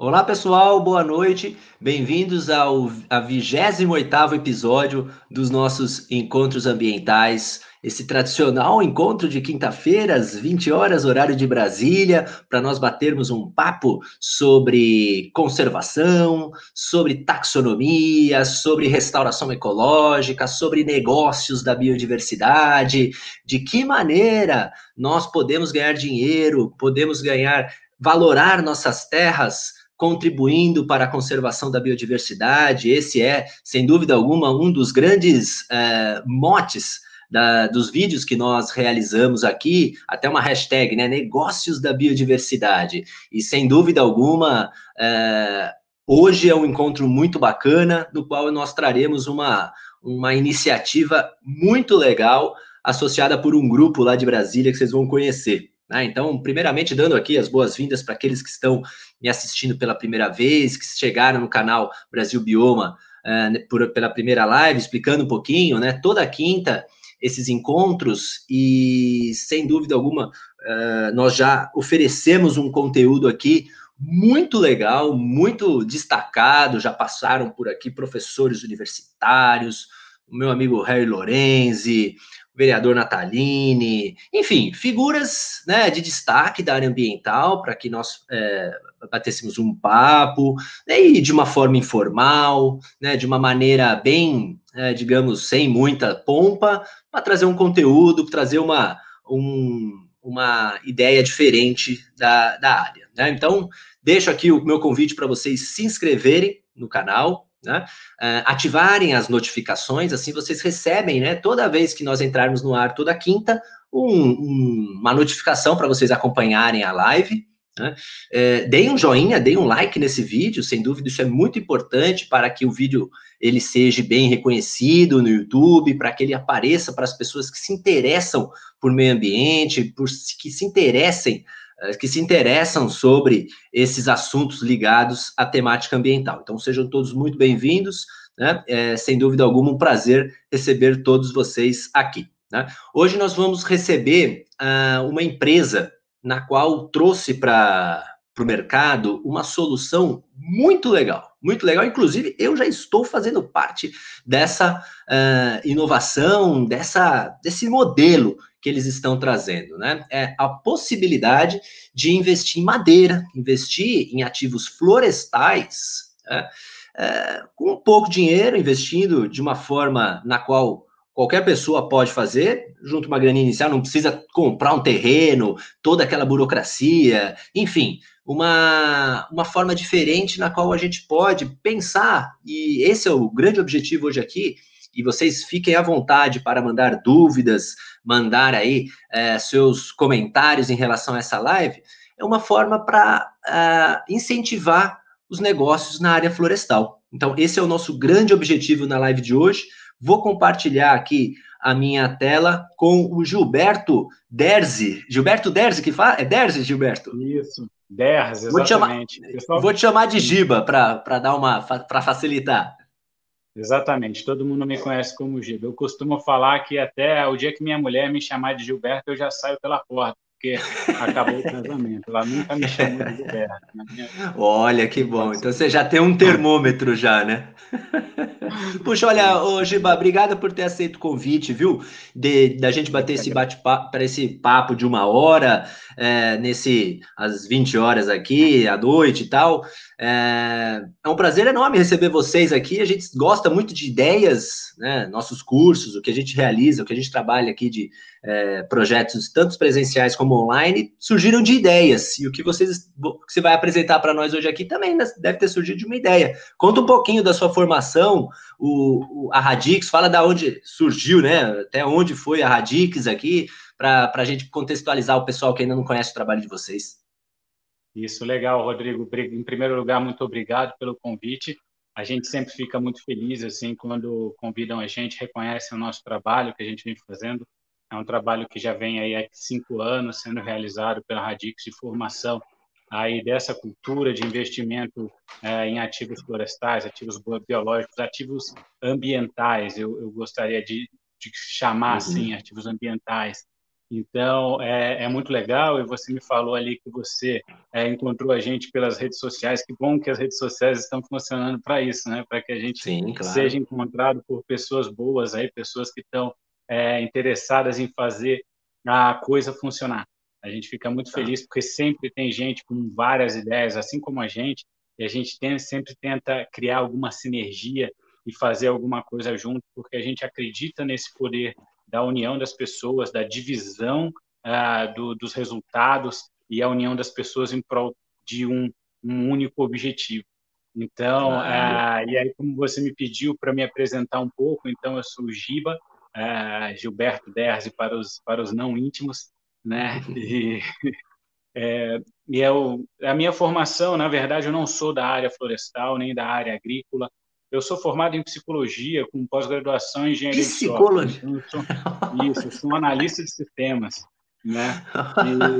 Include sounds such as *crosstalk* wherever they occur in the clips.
Olá pessoal, boa noite. Bem-vindos ao 28º episódio dos nossos encontros ambientais. Esse tradicional encontro de quinta-feira às 20 horas horário de Brasília, para nós batermos um papo sobre conservação, sobre taxonomia, sobre restauração ecológica, sobre negócios da biodiversidade, de que maneira nós podemos ganhar dinheiro, podemos ganhar valorar nossas terras contribuindo para a conservação da biodiversidade. Esse é, sem dúvida alguma, um dos grandes é, motes da, dos vídeos que nós realizamos aqui, até uma hashtag, né? Negócios da biodiversidade. E sem dúvida alguma, é, hoje é um encontro muito bacana, no qual nós traremos uma, uma iniciativa muito legal, associada por um grupo lá de Brasília que vocês vão conhecer. Né? Então, primeiramente, dando aqui as boas-vindas para aqueles que estão me assistindo pela primeira vez, que chegaram no canal Brasil Bioma uh, por, pela primeira live, explicando um pouquinho, né? Toda quinta, esses encontros, e sem dúvida alguma, uh, nós já oferecemos um conteúdo aqui muito legal, muito destacado. Já passaram por aqui professores universitários, o meu amigo Harry Lorenzi, vereador Natalini, enfim, figuras né, de destaque da área ambiental para que nós é, batêssemos um papo, né, e de uma forma informal, né, de uma maneira bem, é, digamos, sem muita pompa, para trazer um conteúdo, trazer uma, um, uma ideia diferente da, da área. Né? Então, deixo aqui o meu convite para vocês se inscreverem no canal, né? Uh, ativarem as notificações, assim vocês recebem, né? Toda vez que nós entrarmos no ar, toda quinta, um, um, uma notificação para vocês acompanharem a live. Né? É, deem um joinha, deem um like nesse vídeo, sem dúvida isso é muito importante para que o vídeo ele seja bem reconhecido no YouTube, para que ele apareça para as pessoas que se interessam por meio ambiente, por que se interessem que se interessam sobre esses assuntos ligados à temática ambiental. Então, sejam todos muito bem-vindos, né? É, sem dúvida alguma, um prazer receber todos vocês aqui. Né? Hoje nós vamos receber uh, uma empresa na qual trouxe para o mercado uma solução muito legal, muito legal. Inclusive, eu já estou fazendo parte dessa uh, inovação, dessa, desse modelo que eles estão trazendo, né? É a possibilidade de investir em madeira, investir em ativos florestais, né? é, com pouco dinheiro, investindo de uma forma na qual qualquer pessoa pode fazer, junto uma grana inicial, não precisa comprar um terreno, toda aquela burocracia, enfim, uma, uma forma diferente na qual a gente pode pensar, e esse é o grande objetivo hoje aqui, e vocês fiquem à vontade para mandar dúvidas, mandar aí é, seus comentários em relação a essa live, é uma forma para é, incentivar os negócios na área florestal. Então, esse é o nosso grande objetivo na live de hoje. Vou compartilhar aqui a minha tela com o Gilberto Derzi. Gilberto Derzi que fala? É Derzi, Gilberto? Isso, Derzi, exatamente. Vou te chamar, Pessoal... vou te chamar de Giba para dar uma para facilitar. Exatamente, todo mundo me conhece como Giba. Eu costumo falar que até o dia que minha mulher me chamar de Gilberto, eu já saio pela porta, porque acabou o casamento. Ela nunca me chamou de Gilberto. Minha... Olha que bom. Então você já tem um termômetro já, né? *laughs* Puxa, olha, ô, Giba, obrigado por ter aceito o convite, viu? De, da gente bater esse bate-papo para esse papo de uma hora, é, nesse às 20 horas aqui, à noite e tal. É, é, um prazer enorme receber vocês aqui. A gente gosta muito de ideias, né? Nossos cursos, o que a gente realiza, o que a gente trabalha aqui de é, projetos, tanto presenciais como online, surgiram de ideias. E o que vocês que você vai apresentar para nós hoje aqui também deve ter surgido de uma ideia. Conta um pouquinho da sua formação, o, o a Radix, fala da onde surgiu, né? Até onde foi a Radix aqui, para a gente contextualizar o pessoal que ainda não conhece o trabalho de vocês. Isso, legal, Rodrigo. Em primeiro lugar, muito obrigado pelo convite. A gente sempre fica muito feliz assim quando convidam a gente, reconhecem o nosso trabalho que a gente vem fazendo. É um trabalho que já vem aí há cinco anos sendo realizado pela Radix de formação aí dessa cultura de investimento é, em ativos florestais, ativos biológicos, ativos ambientais. Eu, eu gostaria de, de chamar uhum. assim ativos ambientais Então, é, é, muito legal, e você me falou ali que você é, encontrou a gente pelas redes sociais. Que bom que as redes sociais estão funcionando para isso, né? Para que a gente Sim, claro. seja encontrado por pessoas boas, aí, pessoas que estão é, interessadas em fazer a coisa funcionar. A gente fica muito tá. feliz porque sempre tem gente com várias ideias, assim como a gente, e a gente tem, sempre tenta criar alguma sinergia e fazer alguma coisa junto, porque a gente acredita nesse poder da união das pessoas, da divisão uh, do, dos resultados e a união das pessoas em prol de um, um único objetivo. Então, ah. uh, e aí como você me pediu para me apresentar um pouco, então eu sou o Giba, uh, Gilberto Derzi para os para os não íntimos, né? *laughs* E, é, e eu, a minha formação, na verdade, eu não sou da área florestal nem da área agrícola, eu sou formado em psicologia, com pós-graduação em engenharia psicologia. de software. Isso, sou um analista de sistemas, né?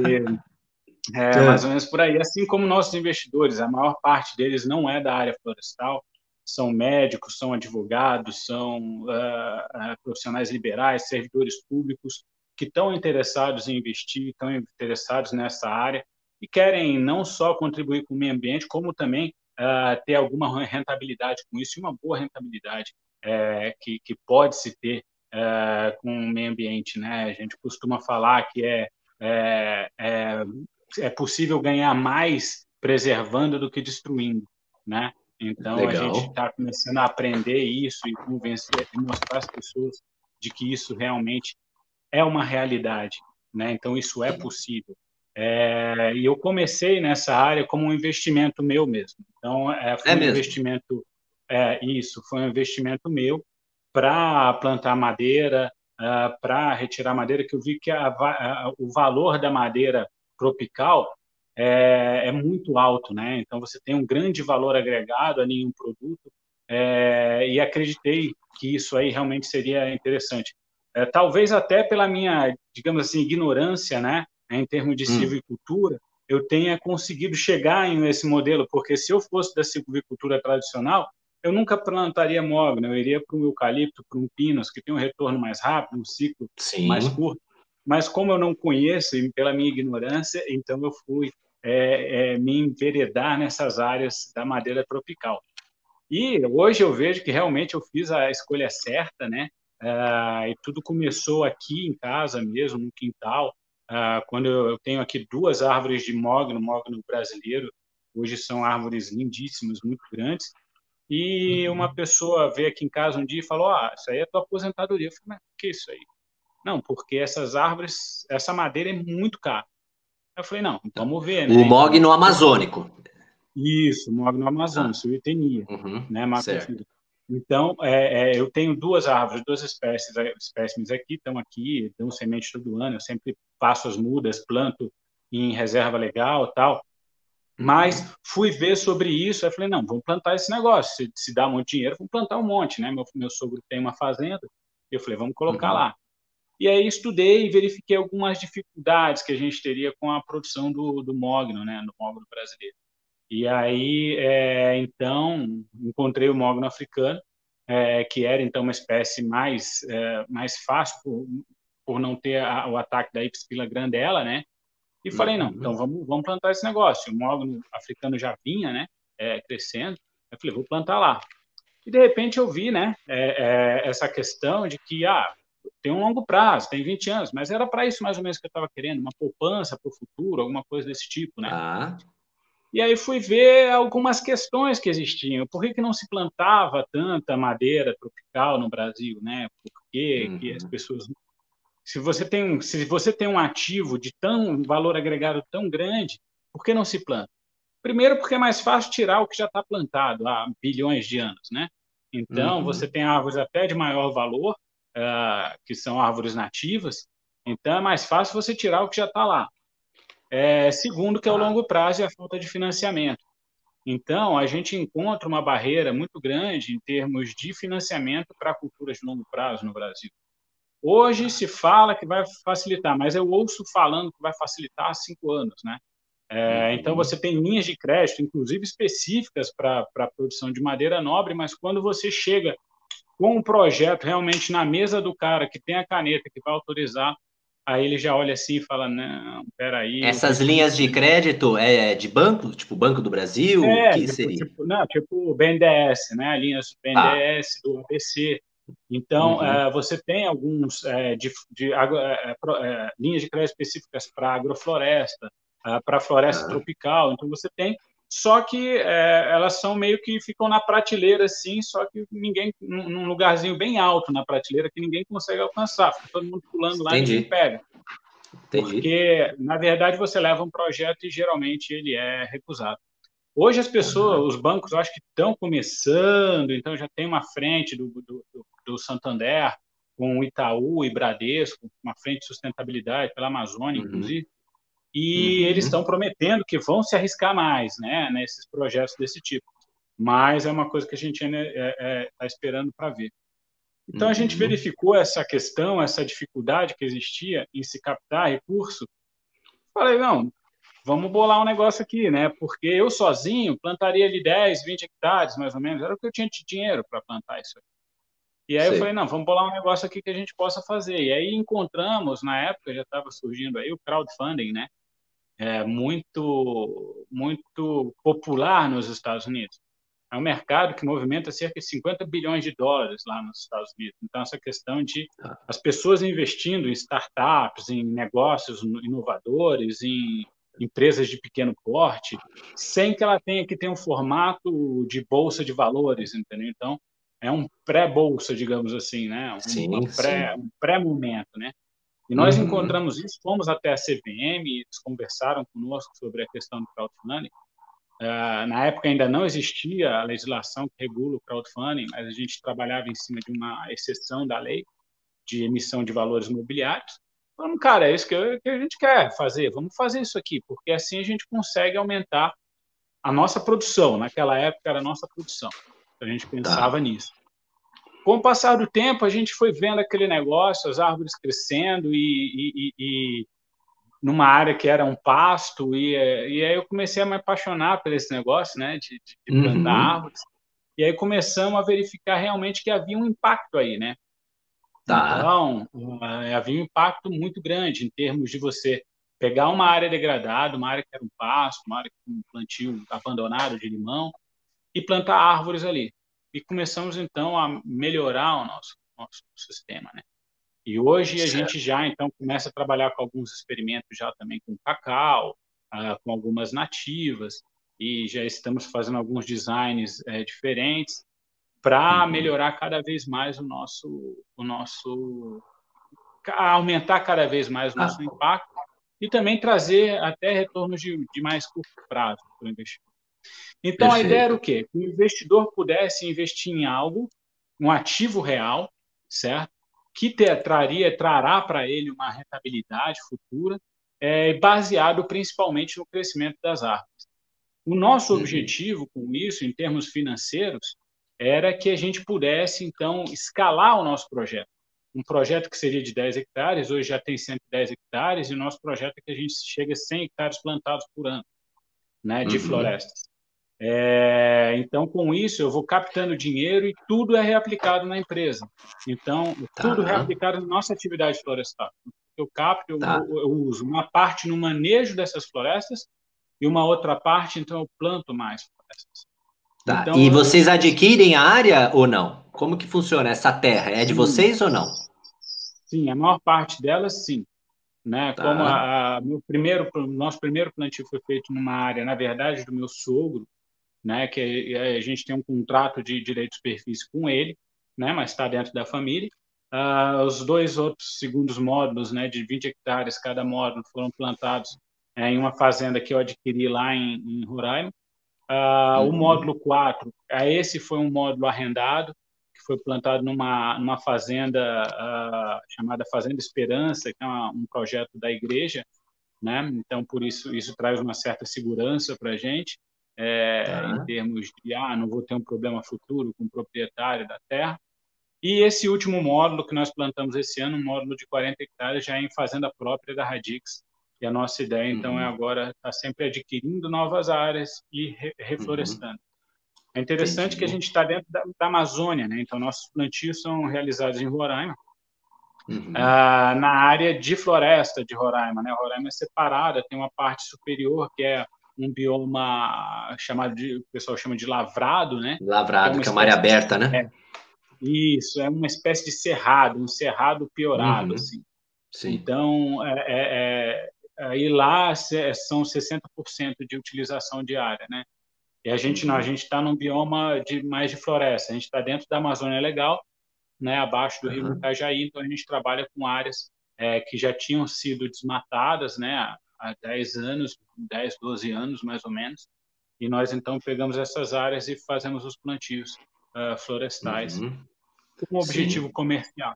E, é, *laughs* é, mais ou menos por aí. Assim como nossos investidores, a maior parte deles não é da área florestal, são médicos, são advogados, são uh, profissionais liberais, servidores públicos que estão interessados em investir, estão interessados nessa área e querem não só contribuir com o meio ambiente, como também uh, ter alguma rentabilidade com isso, e uma boa rentabilidade é, que, que pode-se ter uh, com o meio ambiente. Né? A gente costuma falar que é, é, é, é possível ganhar mais preservando do que destruindo. Né? Então, Legal. a gente está começando a aprender isso e convencer e mostrar às pessoas de que isso realmente é uma realidade. Né? Então, isso é possível. É, e eu comecei nessa área como um investimento meu mesmo. Então, é, foi é um mesmo? investimento, é, isso, foi um investimento meu para plantar madeira, uh, para retirar madeira, que eu vi que a, a, o valor da madeira tropical é, é, muito alto, né? Então, você tem um grande valor agregado ali em um produto, é, e acreditei que isso aí realmente seria interessante. É, talvez até pela minha, digamos assim, ignorância, né? Em termos de hum. silvicultura, eu tenha conseguido chegar em esse modelo, porque se eu fosse da silvicultura tradicional, eu nunca plantaria mogno, eu iria para um eucalipto, para um pinus, que tem um retorno mais rápido, um ciclo Sim. mais curto. Mas como eu não conheço, e pela minha ignorância, então eu fui é, é, me enveredar nessas áreas da madeira tropical. E hoje eu vejo que realmente eu fiz a escolha certa, né? Ah, e tudo começou aqui em casa mesmo, no quintal, ah, quando eu tenho aqui duas árvores de mogno, mogno brasileiro, hoje são árvores lindíssimas, muito grandes, e uhum. uma pessoa veio aqui em casa um dia e falou, ah, isso aí é tua aposentadoria. Eu falei, mas que isso aí? Não, porque essas árvores, essa madeira é muito cara. Eu falei, não, vamos ver, né? O mogno amazônico. Isso, mogno amazônico, ah. Uhum, né, então, é, é, eu tenho duas árvores, duas espécies, é, espécimes aqui, estão aqui, dão semente todo ano, eu sempre passo as mudas, planto em reserva legal tal. Mas fui ver sobre isso, aí falei, não, vamos plantar esse negócio, se, se dá muito dinheiro, vamos plantar um monte, né? Meu, meu sogro tem uma fazenda, eu falei, vamos colocar uhum. lá. E aí estudei e verifiquei algumas dificuldades que a gente teria com a produção do, do mogno, né, no mogno brasileiro. E aí, é, então, encontrei o mogno africano, é, que era então uma espécie mais é, mais fácil por, por não ter a, o ataque da Ipspila grandela, né? E falei não, então vamos vamos plantar esse negócio. O mogno africano já vinha, né? É, crescendo. Eu falei vou plantar lá. E de repente eu vi, né? É, é, essa questão de que ah tem um longo prazo, tem 20 anos, mas era para isso mais ou menos que eu estava querendo, uma poupança para o futuro, alguma coisa desse tipo, né? Ah. E aí fui ver algumas questões que existiam. Por que, que não se plantava tanta madeira tropical no Brasil, né? Por que, uhum. que as uhum. pessoas se você tem se você tem um ativo de tão um valor agregado tão grande, por que não se planta? Primeiro porque é mais fácil tirar o que já está plantado há bilhões de anos, né? Então uhum. você tem árvores até de maior valor, uh, que são árvores nativas. Então é mais fácil você tirar o que já está lá. É, segundo, que é o longo prazo e a falta de financiamento. Então, a gente encontra uma barreira muito grande em termos de financiamento para culturas de longo prazo no Brasil. Hoje se fala que vai facilitar, mas eu ouço falando que vai facilitar há cinco anos, né? É, então, você tem linhas de crédito, inclusive específicas para a produção de madeira nobre, mas quando você chega com um projeto realmente na mesa do cara que tem a caneta que vai autorizar, aí ele já olha assim e fala, não, peraí... Essas linhas de crédito é de banco? Tipo Banco do Brasil? É, o que tipo, seria? Tipo, não, tipo BNDES, né? Linhas BNDES, ah. do ABC. Então, uhum. é, você tem alguns é, de, de é, linhas de crédito específicas para agrofloresta, para floresta ah. tropical. Então, você tem só que é, elas são meio que ficam na prateleira assim, só que ninguém num lugarzinho bem alto na prateleira que ninguém consegue alcançar, fica todo mundo pulando lá Entendi. e ninguém pega. Entendi. Porque na verdade você leva um projeto e geralmente ele é recusado. Hoje as pessoas, os bancos, eu acho que estão começando, então já tem uma frente do, do, do Santander com o Itaú e Bradesco, uma frente de sustentabilidade pela Amazônia, uhum. inclusive e uhum. eles estão prometendo que vão se arriscar mais né, nesses projetos desse tipo. Mas é uma coisa que a gente ainda está é, é, tá esperando para ver. Então, uhum. a gente uhum. verificou essa questão, essa dificuldade que existia em se captar recurso. Falei, não, vamos bolar um negócio aqui, né? Porque eu sozinho plantaria ali 10, 20 hectares, mais ou menos. Era o que eu tinha de dinheiro para plantar isso aí. E aí Sim. eu falei, não, vamos bolar um negócio aqui que a gente possa fazer. E aí encontramos, na época já estava surgindo aí o crowdfunding, né? É, muito, muito popular nos Estados Unidos. É um mercado que movimenta cerca de 50 bilhões de dólares lá nos Estados Unidos. Então, essa questão de tá. as pessoas investindo em startups, em negócios inovadores, em empresas de pequeno porte, sem que ela tenha que ter um formato de bolsa de valores, entendeu? Então, é um pré-bolsa, digamos assim, né? Um, sim, pré, sim. um pré-momento, né? E nós uhum. encontramos isso, fomos até a CVM, eles conversaram conosco sobre a questão do crowdfunding. Uh, na época ainda não existia a legislação que regula o crowdfunding, mas a gente trabalhava em cima de uma exceção da lei de emissão de valores imobiliários. Falamos, cara, é isso que, eu, que a gente quer fazer, vamos fazer isso aqui, porque assim a gente consegue aumentar a nossa produção. Naquela época era a nossa produção. A gente tá. pensava tá. nisso. Com o passar do tempo, a gente foi vendo aquele negócio, as árvores crescendo e, e, e numa área que era um pasto e, e aí eu comecei a me apaixonar por esse negócio, né, de, de plantar uhum. árvores. E aí começamos a verificar realmente que havia um impacto aí, né? Tá. Então, uh, havia um impacto muito grande em termos de você pegar uma área degradada, uma área que era um pasto, uma área com um plantio abandonado de limão e plantar árvores ali e começamos então a melhorar o nosso, nosso sistema, né? E hoje a gente já então começa a trabalhar com alguns experimentos já também com cacau, uh, com algumas nativas e já estamos fazendo alguns designs é, diferentes para uhum. melhorar cada vez mais o nosso o nosso aumentar cada vez mais o nosso ah. impacto e também trazer até retornos de, de mais curto prazo para o investimento. Então, Perfeito. a ideia era o quê? Que o investidor pudesse investir em algo, um ativo real, certo? Que te, traria, trará para ele uma rentabilidade futura, é, baseado principalmente no crescimento das árvores. O nosso uhum. objetivo com isso, em termos financeiros, era que a gente pudesse, então, escalar o nosso projeto. Um projeto que seria de 10 hectares, hoje já tem 110 hectares, e o nosso projeto é que a gente chega a 100 hectares plantados por ano né, de uhum. florestas. É, então, com isso, eu vou captando dinheiro e tudo é reaplicado na empresa. Então, tá. tudo reaplicado na nossa atividade florestal. Eu capto, eu, tá. eu, uso uma parte no manejo dessas florestas e uma outra parte, então, eu planto mais florestas. Tá. Então, e vocês adquirem a área ou não? Como que funciona essa terra? É de sim. vocês ou não? Sim, a maior parte delas, sim. Né? Tá. Como a, a, meu primeiro, nosso primeiro plantio foi feito numa área, na verdade, do meu sogro, né? Que a gente tem um contrato de direito de superfície com ele, né? Mas está dentro da família. Uh, os dois outros segundos módulos, né? De 20 hectares cada módulo foram plantados é, em uma fazenda que eu adquiri lá em, em Roraima. Uh, uhum. O módulo 4, esse foi um módulo arrendado, que foi plantado numa, numa fazenda uh, chamada Fazenda Esperança, que é uma, um projeto da igreja, né? Então, por isso, isso traz uma certa segurança para a gente é, tá. em termos de, ah, não vou ter um problema futuro com o proprietário da terra. E esse último módulo que nós plantamos esse ano, um módulo de 40 hectares, já é em fazenda própria da Radix. E a nossa ideia, então, é uhum. é agora estar tá sempre adquirindo novas áreas e re reflorestando. Uhum. É interessante Entendi. que a gente está dentro da, da, Amazônia, né? Então, nossos plantios são realizados em Roraima, uhum. uh, na área de floresta de Roraima. Né? Roraima é separada, tem uma parte superior que é um bioma chamado de, o pessoal chama de lavrado, né? Lavrado, que é uma, que é uma área aberta, de, né? É, isso, é uma espécie de cerrado, um cerrado piorado, uhum. assim. Sim. Então, é, é, é, aí lá são 60% de utilização diária, né? E a gente não, a uhum. gente está num bioma de mais de floresta. A gente está dentro da Amazônia Legal, né? Abaixo do Rio uhum. Itajaí, então a gente trabalha com áreas é, que já tinham sido desmatadas, né? Há 10 anos, 10, 12 anos mais ou menos. E nós então pegamos essas áreas e fazemos os plantios uh, florestais uhum. com um objetivo Sim. comercial,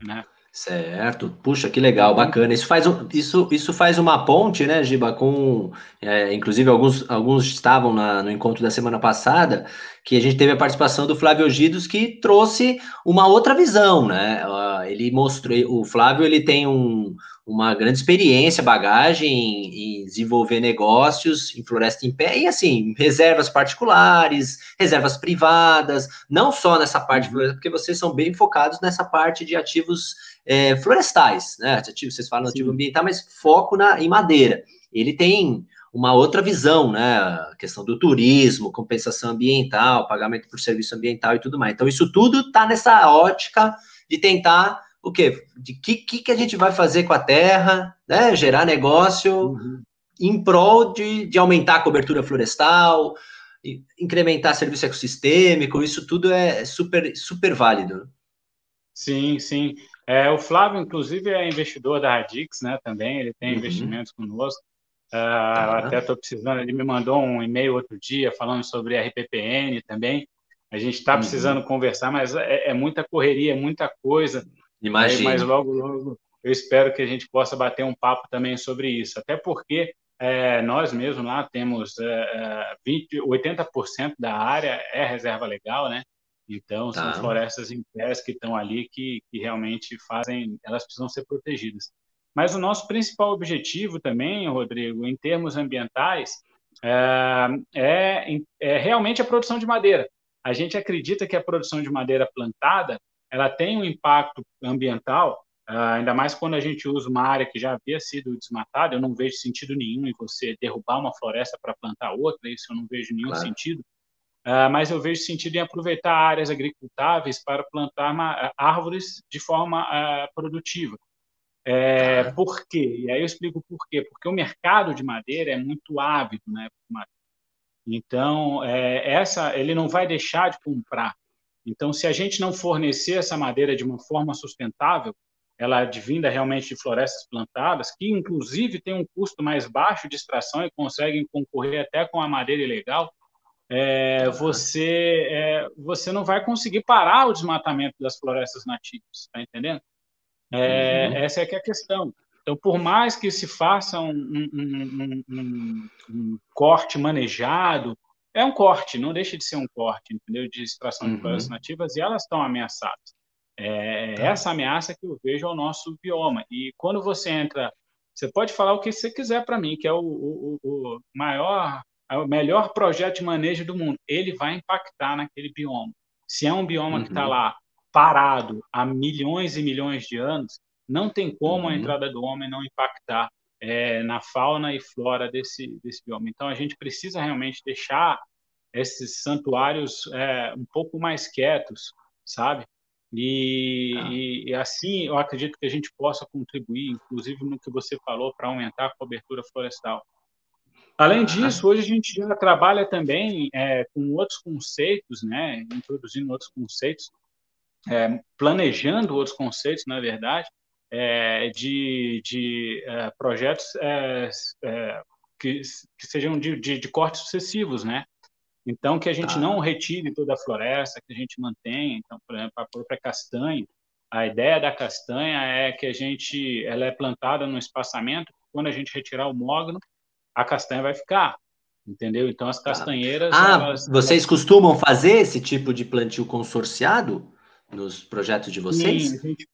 né? Certo, puxa, que legal, uhum. bacana. Isso faz, isso, isso faz uma ponte, né, Giba, com. É, inclusive, alguns, alguns estavam na, no encontro da semana passada, que a gente teve a participação do Flávio Gidos, que trouxe uma outra visão, né? Ele mostrou. O Flávio ele tem um, uma grande experiência, bagagem em, desenvolver negócios em floresta em pé e assim, reservas particulares, reservas privadas, não só nessa parte de uhum. floresta, porque vocês são bem focados nessa parte de ativos é, florestais, né? Ativos, vocês falam Sim. ativo ambiental, mas foco na, em madeira. Ele tem uma outra visão, né? A questão do turismo, compensação ambiental, pagamento por serviço ambiental e tudo mais. Então, isso tudo está nessa ótica de tentar o quê? De que, que, que a gente vai fazer com a terra, né? Gerar negócio uhum. em prol de, de aumentar a cobertura florestal, incrementar serviço ecossistêmico, isso tudo é super, super válido. Sim, sim. É, o Flávio, inclusive, é investidor da Radix, né? Também ele tem uhum. investimentos conosco. Uh, Até estou precisando, ele me mandou um e-mail outro dia falando sobre RPPN também. A gente está uhum. precisando conversar, mas é, é, muita correria, é muita coisa. Imagina. Mas logo, logo, eu espero que a gente possa bater um papo também sobre isso. Até porque é, nós mesmos lá temos é, 20, é, 80% da área é reserva legal, né? Então, tá. são florestas em pés que estão ali que, que realmente fazem, elas precisam ser protegidas. Mas o nosso principal objetivo também, Rodrigo, em termos ambientais, é, é, é realmente a produção de madeira. A gente acredita que a produção de madeira plantada ela tem um impacto ambiental, ah, ainda mais quando a gente usa uma área que já havia sido desmatada. Eu não vejo sentido nenhum em você derrubar uma floresta para plantar outra, isso eu não vejo nenhum claro. sentido. Uh, mas eu vejo sentido em aproveitar áreas agricultáveis para plantar árvores de forma produtiva. É, ah. Por quê? E aí eu explico por quê. Porque o mercado de madeira é muito ávido, né? Então, é, essa ele não vai deixar de comprar. Então, se a gente não fornecer essa madeira de uma forma sustentável, ela advinda realmente de florestas plantadas, que inclusive tem um custo mais baixo de extração e conseguem concorrer até com a madeira ilegal, é, você, é, você não vai conseguir parar o desmatamento das florestas nativas, está entendendo? É, uhum. Essa é que é a questão. Então, por mais que se faça um, um, um, um corte manejado, é um corte, não deixa de ser um corte, entendeu? De extração uhum. de florestas nativas e elas estão ameaçadas. É tá. essa ameaça que eu vejo ao nosso bioma. E quando você entra, você pode falar o que você quiser para mim, que é o, o, o maior, o melhor projeto de manejo do mundo. Ele vai impactar naquele bioma. Se é um bioma tá uhum. que está lá parado há milhões e milhões de anos, não tem como uhum. a entrada do homem não impactar é, na fauna e flora desse, desse bioma. Então, a gente precisa realmente deixar esses santuários é, um pouco mais quietos, sabe? E, ah. e, e, assim eu acredito que a gente possa contribuir, inclusive no que você falou, para aumentar a cobertura florestal. Além ah. disso, hoje a gente já trabalha também é, com outros conceitos, né? introduzindo outros conceitos, é, planejando outros conceitos, na verdade, é, de, de é, projetos é, é, que, que, sejam de, de, de, cortes sucessivos, né? Então, que a gente ah. não retire toda a floresta, que a gente mantenha. Então, por exemplo, a própria castanha, a ideia da castanha é que a gente, ela é plantada num espaçamento, quando a gente retirar o mogno, a castanha vai ficar, entendeu? Então, as tá. castanheiras... Ah, elas, vocês costumam fazer esse tipo de plantio consorciado nos projetos de vocês? Sim, a gente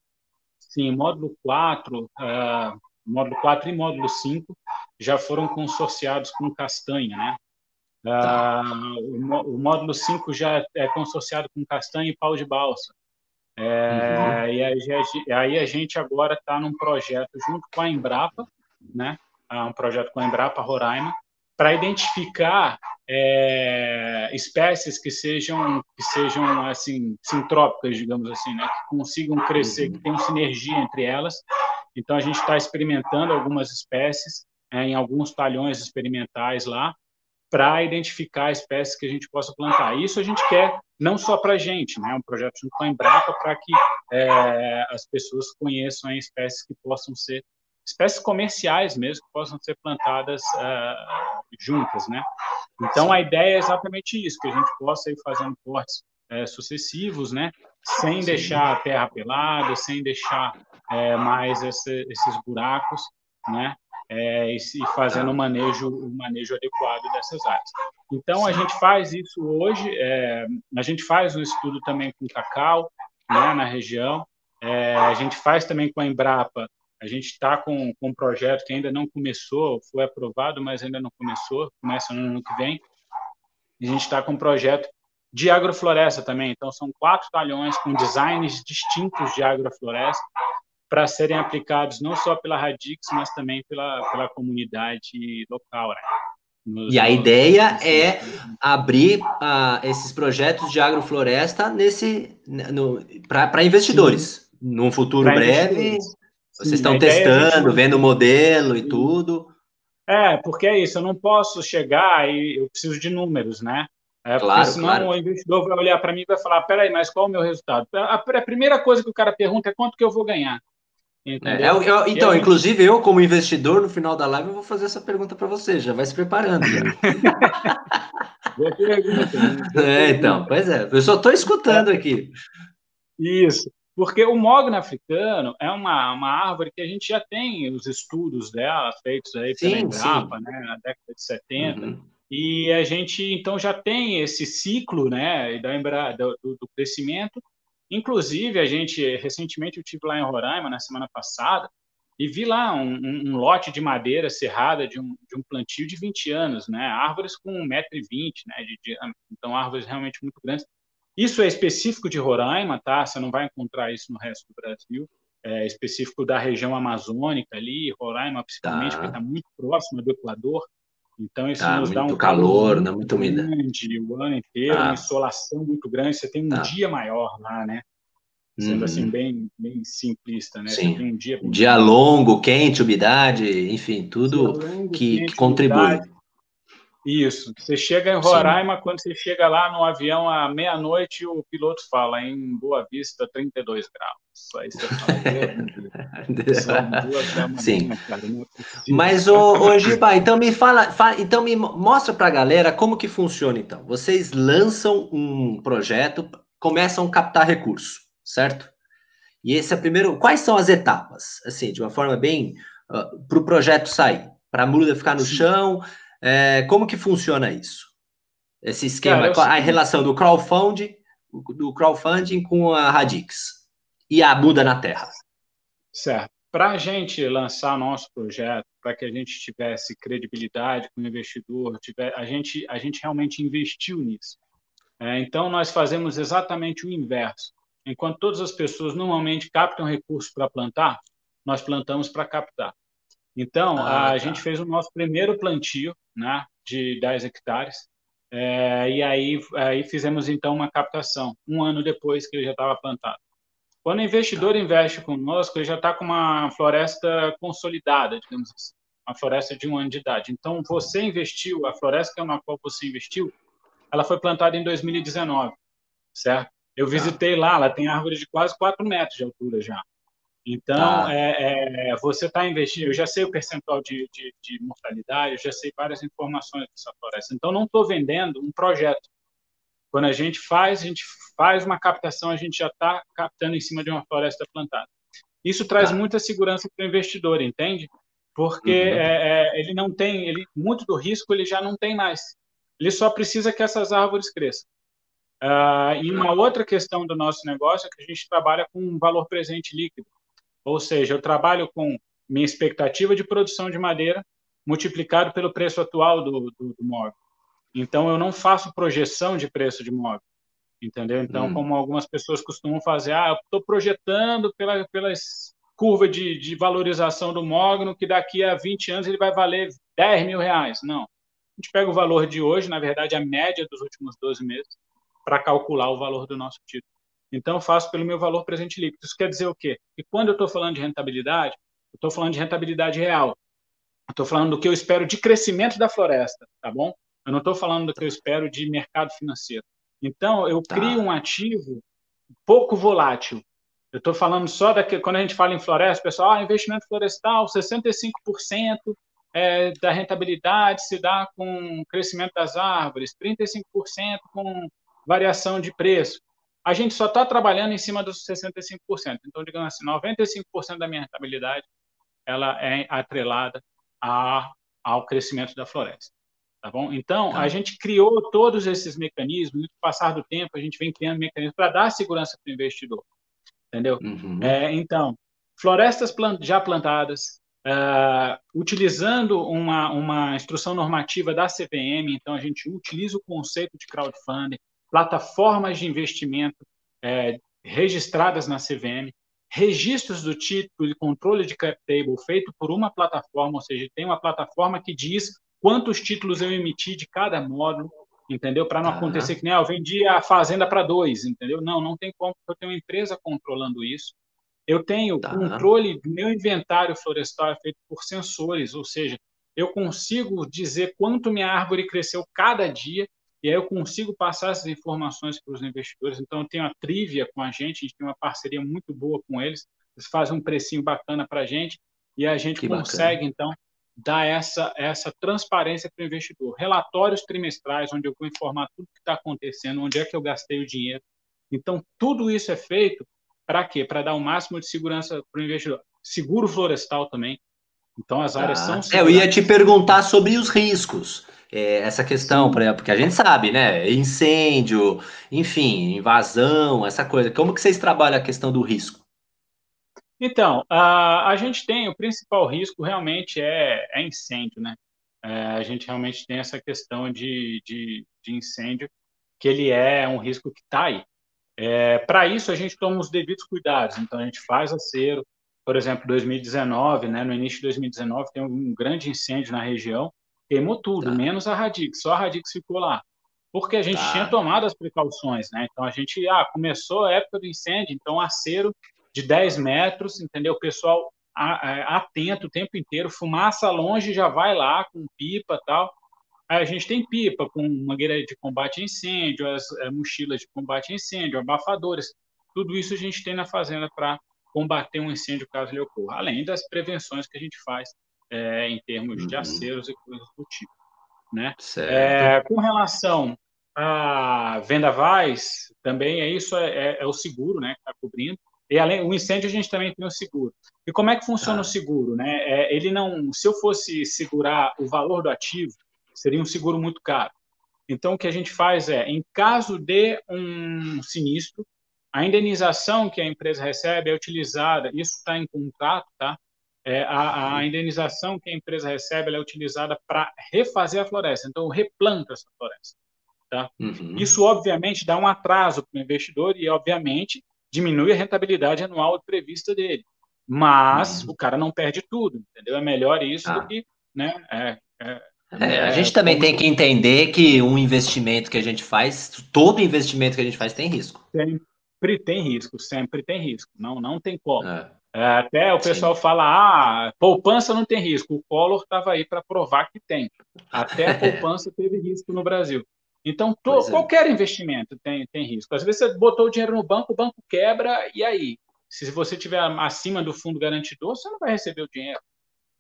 Sim, módulo 4, uh, é, módulo 4 e módulo 5 já foram consorciados com castanha, né? Uh, o, o, módulo 5 já é consorciado com castanha e pau de balsa. É, uhum. E aí, aí, a gente agora está num projeto junto com a Embrapa, né? Ah, um projeto com a Embrapa Roraima, para identificar é, espécies que sejam que sejam assim sintrópicas, digamos assim, né? que consigam crescer, que tenham sinergia entre elas. Então a gente está experimentando algumas espécies é, em alguns talhões experimentais lá para identificar espécies que a gente possa plantar. Isso a gente quer não só para a gente, né? um projeto junto com a Embrapa para que é, as pessoas conheçam espécies que possam ser espécies comerciais mesmo que possam ser plantadas uh, juntas, né? Então a ideia é exatamente isso, que a gente possa ir fazendo cortes uh, sucessivos, né? Sem Sim. deixar a terra pelada, sem deixar uh, mais esse, esses buracos, né? É, e, fazendo o manejo, o manejo adequado dessas áreas. Então a gente faz isso hoje, é, a gente faz um estudo também com cacau, né, na região. É, a gente faz também com a Embrapa a gente está com, com um projeto que ainda não começou, foi aprovado, mas ainda não começou, começa no ano que vem. A gente está com um projeto de agrofloresta também. Então, são quatro talhões com designs distintos de agrofloresta para serem aplicados não só pela Radix, mas também pela, pela comunidade local. Né? Nos, e a ideia é abrir uh, esses projetos de agrofloresta nesse para investidores. Sim. Num futuro pra breve, vocês estão testando, gente... vendo o modelo e tudo. É, porque é isso, eu não posso chegar e eu preciso de números, né? É, claro, porque senão claro. o investidor vai olhar para mim e vai falar, peraí, mas qual é o meu resultado? A, primeira coisa que o cara pergunta é quanto que eu vou ganhar. É, eu, eu, então, inclusive eu, como investidor, no final da live, eu vou fazer essa pergunta para você, já vai se preparando. *laughs* é, então, pois é, eu só estou escutando aqui. Isso. Porque o mogno africano é uma, uma árvore que a gente já tem os estudos dela feitos aí pela Embrapa, né, na década de 70, uhum. e a gente então já tem esse ciclo né, da Embra, do, do, crescimento. Inclusive, a gente, recentemente, eu estive lá em Roraima, na semana passada, e vi lá um, um, um lote de madeira cerrada de um, de um plantio de 20 anos, né, árvores com 1,20m né, de diâmetro, então árvores realmente muito grandes. Isso é específico de Roraima, tá? Você não vai encontrar isso no resto do Brasil. É específico da região amazônica ali, Roraima principalmente, tá. porque está muito próximo do Equador. Então isso tá, nos dá um calor, não muito umidade. grande o ano inteiro, tá. uma insolação muito grande. Você tem um tá. dia maior lá, né? Sendo assim uhum. bem, bem simplista, né? Sim. um dia, dia longo, quente, umidade, enfim, tudo longo, que, quente, que contribui. Umidade. Isso. Você chega em Roraima, Sim. quando você chega lá no avião à meia-noite, o piloto fala em Boa Vista, 32 graus. Aí você fala, *laughs* *laughs* Sim. É Mas, ô, ô Giba, então me fala, fala então me mostra para a galera como que funciona, então. Vocês lançam um projeto, começam a captar recurso, certo? E esse é o primeiro. Quais são as etapas? Assim, de uma forma bem. Uh, para o projeto sair, para a muda ficar no Sim. chão, é, como que funciona isso? Esse esquema, Cara, a relação do crowdfunding, do crowdfunding com a Radix e a muda na Terra. Certo. Para a gente lançar nosso projeto, para que a gente tivesse credibilidade com o investidor, tiver, a, gente, a gente realmente investiu nisso. É, então, nós fazemos exatamente o inverso. Enquanto todas as pessoas normalmente captam recursos para plantar, nós plantamos para captar. Então, ah, a tá. gente fez o nosso primeiro plantio né, de 10 hectares, é, e aí, aí fizemos então uma captação, um ano depois que ele já estava plantado. Quando o investidor investe conosco, ele já está com uma floresta consolidada, digamos assim, uma floresta de um ano de idade. Então, você investiu, a floresta na qual você investiu, ela foi plantada em 2019, certo? Eu tá. visitei lá, ela tem árvores de quase 4 metros de altura já. Então, tá. é, é, você está investindo, eu já sei o percentual de, de, de, mortalidade, eu já sei várias informações dessa floresta. Então, não estou vendendo um projeto. Quando a gente faz, a gente faz uma captação, a gente já está captando em cima de uma floresta plantada. Isso traz tá. muita segurança para o investidor, entende? Porque uhum. é, é, ele não tem, ele, muito do risco ele já não tem mais. Ele só precisa que essas árvores cresçam. Uh, e uma outra questão do nosso negócio é que a gente trabalha com um valor presente líquido. Ou seja, eu trabalho com minha expectativa de produção de madeira multiplicado pelo preço atual do, do, do móvel. Então, eu não faço projeção de preço de móvel. entendeu? Então, hum. como algumas pessoas costumam fazer, ah, eu estou projetando pela, pelas curva de, de valorização do mogno que daqui a 20 anos ele vai valer 10 mil reais. Não. A gente pega o valor de hoje, na verdade, a média dos últimos 12 meses, para calcular o valor do nosso título. Então, eu faço pelo meu valor presente líquido. Isso quer dizer o quê? Que quando eu estou falando de rentabilidade, eu estou falando de rentabilidade real. Estou falando do que eu espero de crescimento da floresta, tá bom? Eu não estou falando do que eu espero de mercado financeiro. Então, eu tá. crio um ativo pouco volátil. Eu estou falando só daquele. Quando a gente fala em floresta, pessoal, ah, investimento florestal, 65% é, da rentabilidade se dá com crescimento das árvores, 35% com variação de preço. A gente só está trabalhando em cima dos 65%. Então, digamos assim, 95% da minha rentabilidade ela é atrelada a, ao crescimento da floresta. Tá bom? Então, tá. a gente criou todos esses mecanismos, no passar do tempo, a gente vem criando mecanismos para dar segurança para o investidor. Entendeu? Uhum. É, então, florestas já plantadas, uh, utilizando uma, uma instrução normativa da CVM, então a gente utiliza o conceito de crowdfunding, plataformas de investimento é, registradas na CVM, registros do título e controle de cap table feito por uma plataforma, ou seja, tem uma plataforma que diz quantos títulos eu emiti de cada módulo, entendeu? Para não ah. acontecer que nem ah, eu vendi a fazenda para dois, entendeu? Não, não tem como, eu tenho uma empresa controlando isso. Eu tenho tá. controle do meu inventário florestal é feito por sensores, ou seja, eu consigo dizer quanto minha árvore cresceu cada dia e aí eu consigo passar essas informações para os investidores. Então, eu tenho a Trivia com a gente, a gente tem uma parceria muito boa com eles, eles fazem um precinho bacana para a gente, e a gente que consegue, bacana. então, dar essa, essa transparência para o investidor. Relatórios trimestrais, onde eu vou informar tudo que está acontecendo, onde é que eu gastei o dinheiro. Então, tudo isso é feito para quê? Para dar o máximo de segurança para o investidor. Seguro florestal também. Então, as áreas ah, são. É, eu ia te perguntar sobre os riscos é, essa questão, por exemplo, porque a gente sabe, né? Incêndio, enfim, invasão, essa coisa. Como que vocês trabalham a questão do risco? Então, a, a gente tem, o principal risco realmente é, é incêndio, né? É, a gente realmente tem essa questão de, de, de incêndio, que ele é um risco que está aí. É, Para isso, a gente toma os devidos cuidados. Então, a gente faz acero. Por exemplo, 2019, né, no início de 2019, tem um grande incêndio na região queimou tudo, tá. menos a Radix, só a Radix ficou lá. Porque a gente tá. tinha tomado as precauções, né? Então a gente, ah, começou a época do incêndio, então acero de 10 metros, entendeu? O pessoal atento o tempo inteiro, fumaça longe já vai lá com pipa tal. Aí a gente tem pipa com mangueira de combate a incêndio, as é, mochilas de combate a incêndio, abafadores. Tudo isso a gente tem na fazenda para combater um incêndio caso ele ocorra, além das prevenções que a gente faz é, em termos uhum. de aceros e coisas do tipo. Né? É, com relação a vendavais, também é isso, é, é, é o seguro né, que está cobrindo. E além o incêndio, a gente também tem o seguro. E como é que funciona ah. o seguro? Né? É, ele não, se eu fosse segurar o valor do ativo, seria um seguro muito caro. Então, o que a gente faz é, em caso de um sinistro, a indenização que a empresa recebe é utilizada, isso está em contrato, tá? É, a, a, indenização que a empresa recebe é utilizada para refazer a floresta, então replanta essa floresta. Tá? Uhum. Isso, obviamente, dá um atraso para o investidor e, obviamente, diminui a rentabilidade anual prevista dele. Mas uhum. o cara não perde tudo, entendeu? É melhor isso ah. do que. Né, é, é, é, a gente também tem que entender que um investimento que a gente faz, todo investimento que a gente faz tem risco. Sempre tem risco, sempre tem risco. Não, não tem como. É. É, até o pessoal Sim. fala, ah, poupança não tem risco. O Collor estava aí para provar que tem. Até a *laughs* poupança teve risco no Brasil. Então, to, é. qualquer investimento tem, tem risco. Às vezes você botou o dinheiro no banco, o banco quebra, e aí? Se você tiver acima do fundo garantidor, você não vai receber o dinheiro.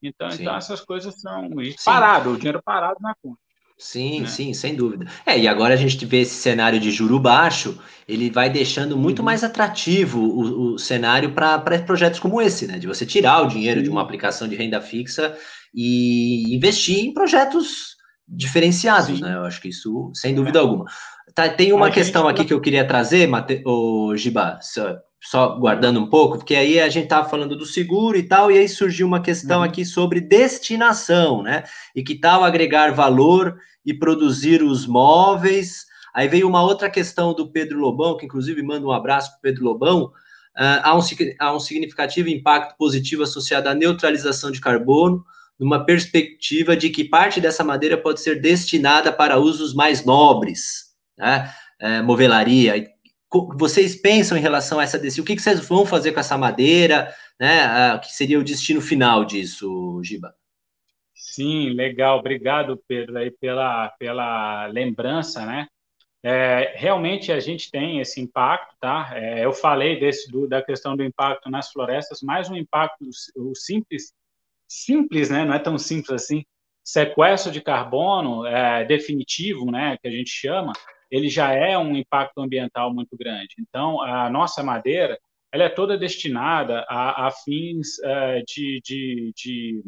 Então, então essas coisas são parado, o dinheiro parado na conta. Sim, né? sim, sem dúvida. É, e agora a gente vê esse cenário de juro baixo, ele vai deixando muito uhum. mais atrativo o, o cenário para projetos como esse, né? De você tirar o dinheiro de uma aplicação de renda fixa e investir em projetos diferenciados, sim. né? Eu acho que isso, sem dúvida é. alguma. Tá, tem uma questão aqui que eu queria trazer, Mate... o Giba, só, guardando um pouco, porque aí a gente estava falando do seguro e tal, e aí surgiu uma questão uhum. aqui sobre destinação, né? E que tal agregar valor e produzir os móveis Aí veio uma outra questão do Pedro Lobão, que inclusive manda um abraço para Pedro Lobão. Uh, há, um, há um significativo impacto positivo associado à neutralização de carbono, numa perspectiva de que parte dessa madeira pode ser destinada para usos mais nobres, né? É, movelaria. Vocês pensam em relação a essa decisão? O que, vocês vão fazer com essa madeira? Né? O que seria o destino final disso, Giba? Sim, legal. Obrigado, Pedro, aí pela, pela lembrança, né? É, realmente a gente tem esse impacto, tá? É, eu falei desse do, da questão do impacto nas florestas, mas um impacto o simples, simples, né? Não é tão simples assim. Sequestro de carbono é, definitivo, né? Que a gente chama, ele já é um impacto ambiental muito grande. Então, a nossa madeira, ela é toda destinada a, a fins uh, de, de, de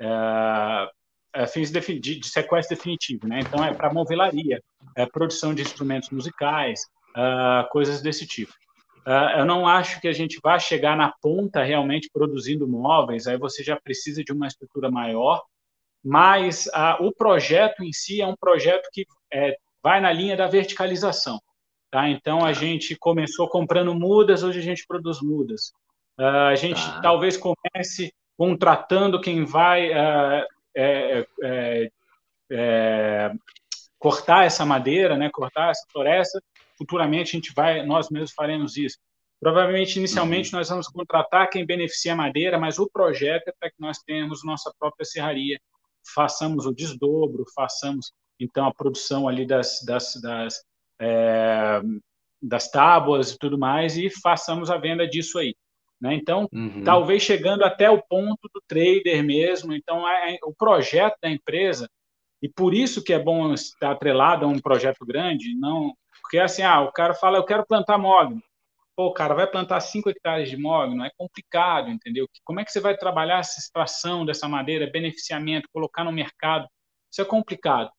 uh, fins de, de, sequestro definitivo, né? Então, é para movelaria, é produção de instrumentos musicais, uh, coisas desse tipo. eu não acho que a gente vai chegar na ponta realmente produzindo móveis, aí você já precisa de uma estrutura maior, mas o projeto em si é um projeto que vai na linha da verticalização. Tá? Então, a tá. gente começou comprando mudas, hoje a gente produz mudas. Uh, a gente tá. talvez comece contratando quem vai uh, é, é, é, cortar essa madeira, né, cortar essa floresta. Futuramente, a gente vai, nós mesmos faremos isso. Provavelmente, inicialmente, uhum. nós vamos contratar quem beneficia a madeira, mas o projeto é para que nós tenhamos nossa própria serraria, façamos o desdobro, façamos então a produção ali das, das, das, é, das tábuas e tudo mais, e façamos a venda disso aí. Né? Então, uhum. talvez chegando até o ponto do trader mesmo. Então, é, é, o projeto da empresa, e por isso que é bom estar atrelado a um projeto grande, não porque assim, ah, o cara fala, eu quero plantar mogno. Pô, cara, vai plantar 5 hectares de mogno, é complicado, entendeu? Como é que você vai trabalhar essa extração dessa madeira, beneficiamento, colocar no mercado? Isso é complicado.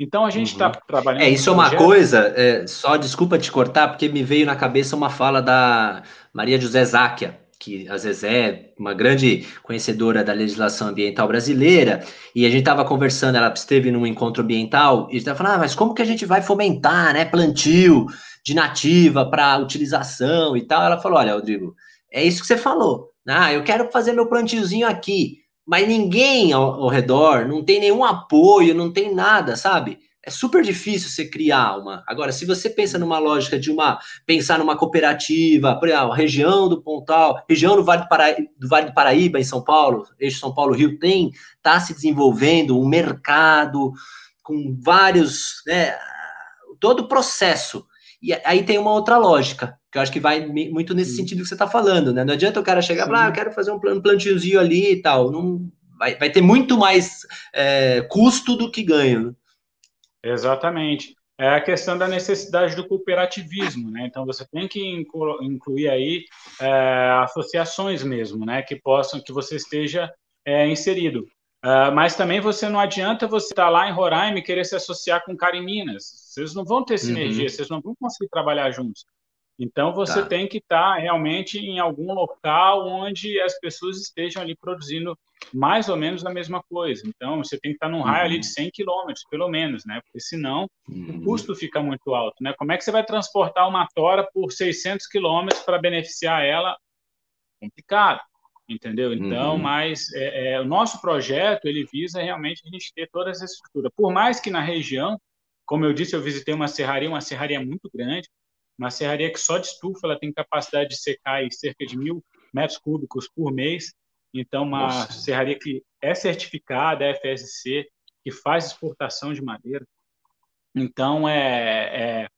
Então a gente está uhum. trabalhando. É, isso é uma coisa, é, só desculpa te cortar, porque me veio na cabeça uma fala da Maria José Záquia, que a Zezé é uma grande conhecedora da legislação ambiental brasileira, e a gente estava conversando, ela esteve num encontro ambiental, e estava falando, ah, mas como que a gente vai fomentar, né, plantio de nativa para utilização e tal? Ela falou, olha, Rodrigo, é isso que você falou, ah, eu quero fazer meu plantiozinho aqui, mas ninguém ao, ao, redor, não tem nenhum apoio, não tem nada, sabe? É super difícil você criar uma. Agora, se você pensa numa lógica de uma pensar numa cooperativa, por exemplo, região do Pontal, região do Vale do, Paraíba, do Vale do Paraíba em São Paulo, eixo São Paulo Rio tem, está se desenvolvendo um mercado com vários, né, todo o processo. E aí tem uma outra lógica, que eu acho que vai muito nesse Sim. sentido que você está falando, né? Não adianta o cara chegar e falar, ah, eu quero fazer um plantiozinho ali e tal. Não, vai, vai ter muito mais é, custo do que ganho. Né? Exatamente. É a questão da necessidade do cooperativismo, né? Então você tem que incluir aí é, associações mesmo, né? Que possam, que você esteja é, inserido. Uh, mas também você não adianta você estar tá lá em Roraima e querer se associar com um cara em Minas. Vocês não vão ter sinergia, uhum. vocês não vão conseguir trabalhar juntos. Então você tá. tem que estar tá realmente em algum local onde as pessoas estejam ali produzindo mais ou menos a mesma coisa. Então você tem que estar tá num raio ali de 100 uhum. quilômetros, pelo menos, né? Porque senão uhum. o custo fica muito alto, né? Como é que você vai transportar uma tora por 600 quilômetros para beneficiar ela? Complicado entendeu? Então, uhum. mas é, é, o nosso projeto ele visa realmente a gente ter toda essa estrutura. Por mais que na região, como eu disse, eu visitei uma serraria, uma serraria muito grande, uma serraria que só de estufa ela tem capacidade de secar cerca de mil metros cúbicos por mês. Então, uma Nossa. serraria que é certificada, é FSC, que faz exportação de madeira. Então, é, é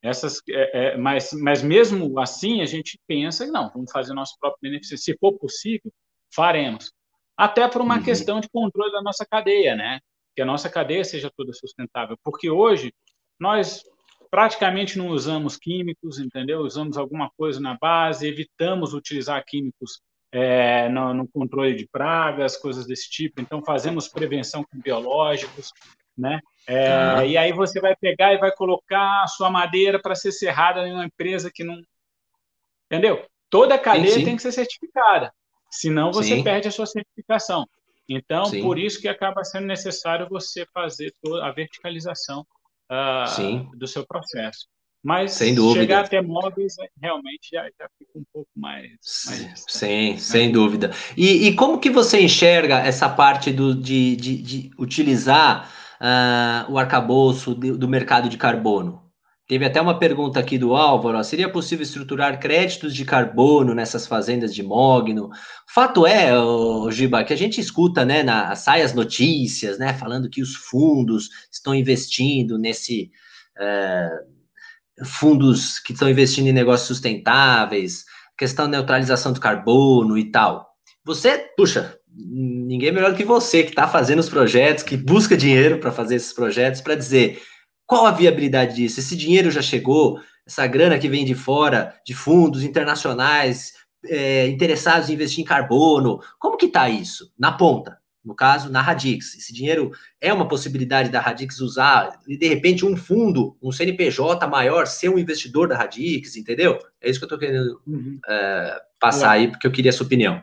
essas, é, é, mas, mas mesmo assim, a gente pensa, não, vamos fazer nosso próprio benefício. Se for possível, faremos. Até por uma uhum. questão de controle da nossa cadeia, né? Que a nossa cadeia seja toda sustentável. Porque hoje, nós praticamente não usamos químicos, entendeu? Usamos alguma coisa na base, evitamos utilizar químicos é, no, no, controle de pragas, coisas desse tipo. Então, fazemos prevenção com biológicos, né? É, ah. E aí você vai pegar e vai colocar a sua madeira para ser serrada em uma empresa que não. Entendeu? Toda a cadeia sim, sim. tem que ser certificada, senão você sim. perde a sua certificação. Então, por isso que acaba sendo necessário você fazer a verticalização uh, do seu processo. Mas sem dúvida. chegar até móveis realmente já, já fica um pouco mais. mais Sim, né? sem dúvida. E, e, como que você enxerga essa parte do, de, de, de utilizar uh, o arcabouço do, do mercado de carbono? Teve até uma pergunta aqui do Álvaro: ó, seria possível estruturar créditos de carbono nessas fazendas de mogno? Fato é, ô, Giba, que a gente escuta, né, na, sai as notícias, né, falando que os fundos estão investindo nesse. É, fundos que estão investindo em negócios sustentáveis, questão da neutralização do carbono e tal. Você, puxa, ninguém melhor do que você que está fazendo os projetos, que busca dinheiro para fazer esses projetos, para dizer qual a viabilidade disso? Esse dinheiro já chegou? Essa grana que vem de fora, de fundos internacionais é, interessados em investir em carbono, como que está isso na ponta? No caso, na Radix. Esse dinheiro é uma possibilidade da Radix usar e, de repente, um fundo, um CNPJ maior, ser um investidor da Radix, entendeu? É isso que eu estou querendo uhum. é, passar aí, porque eu queria a sua opinião.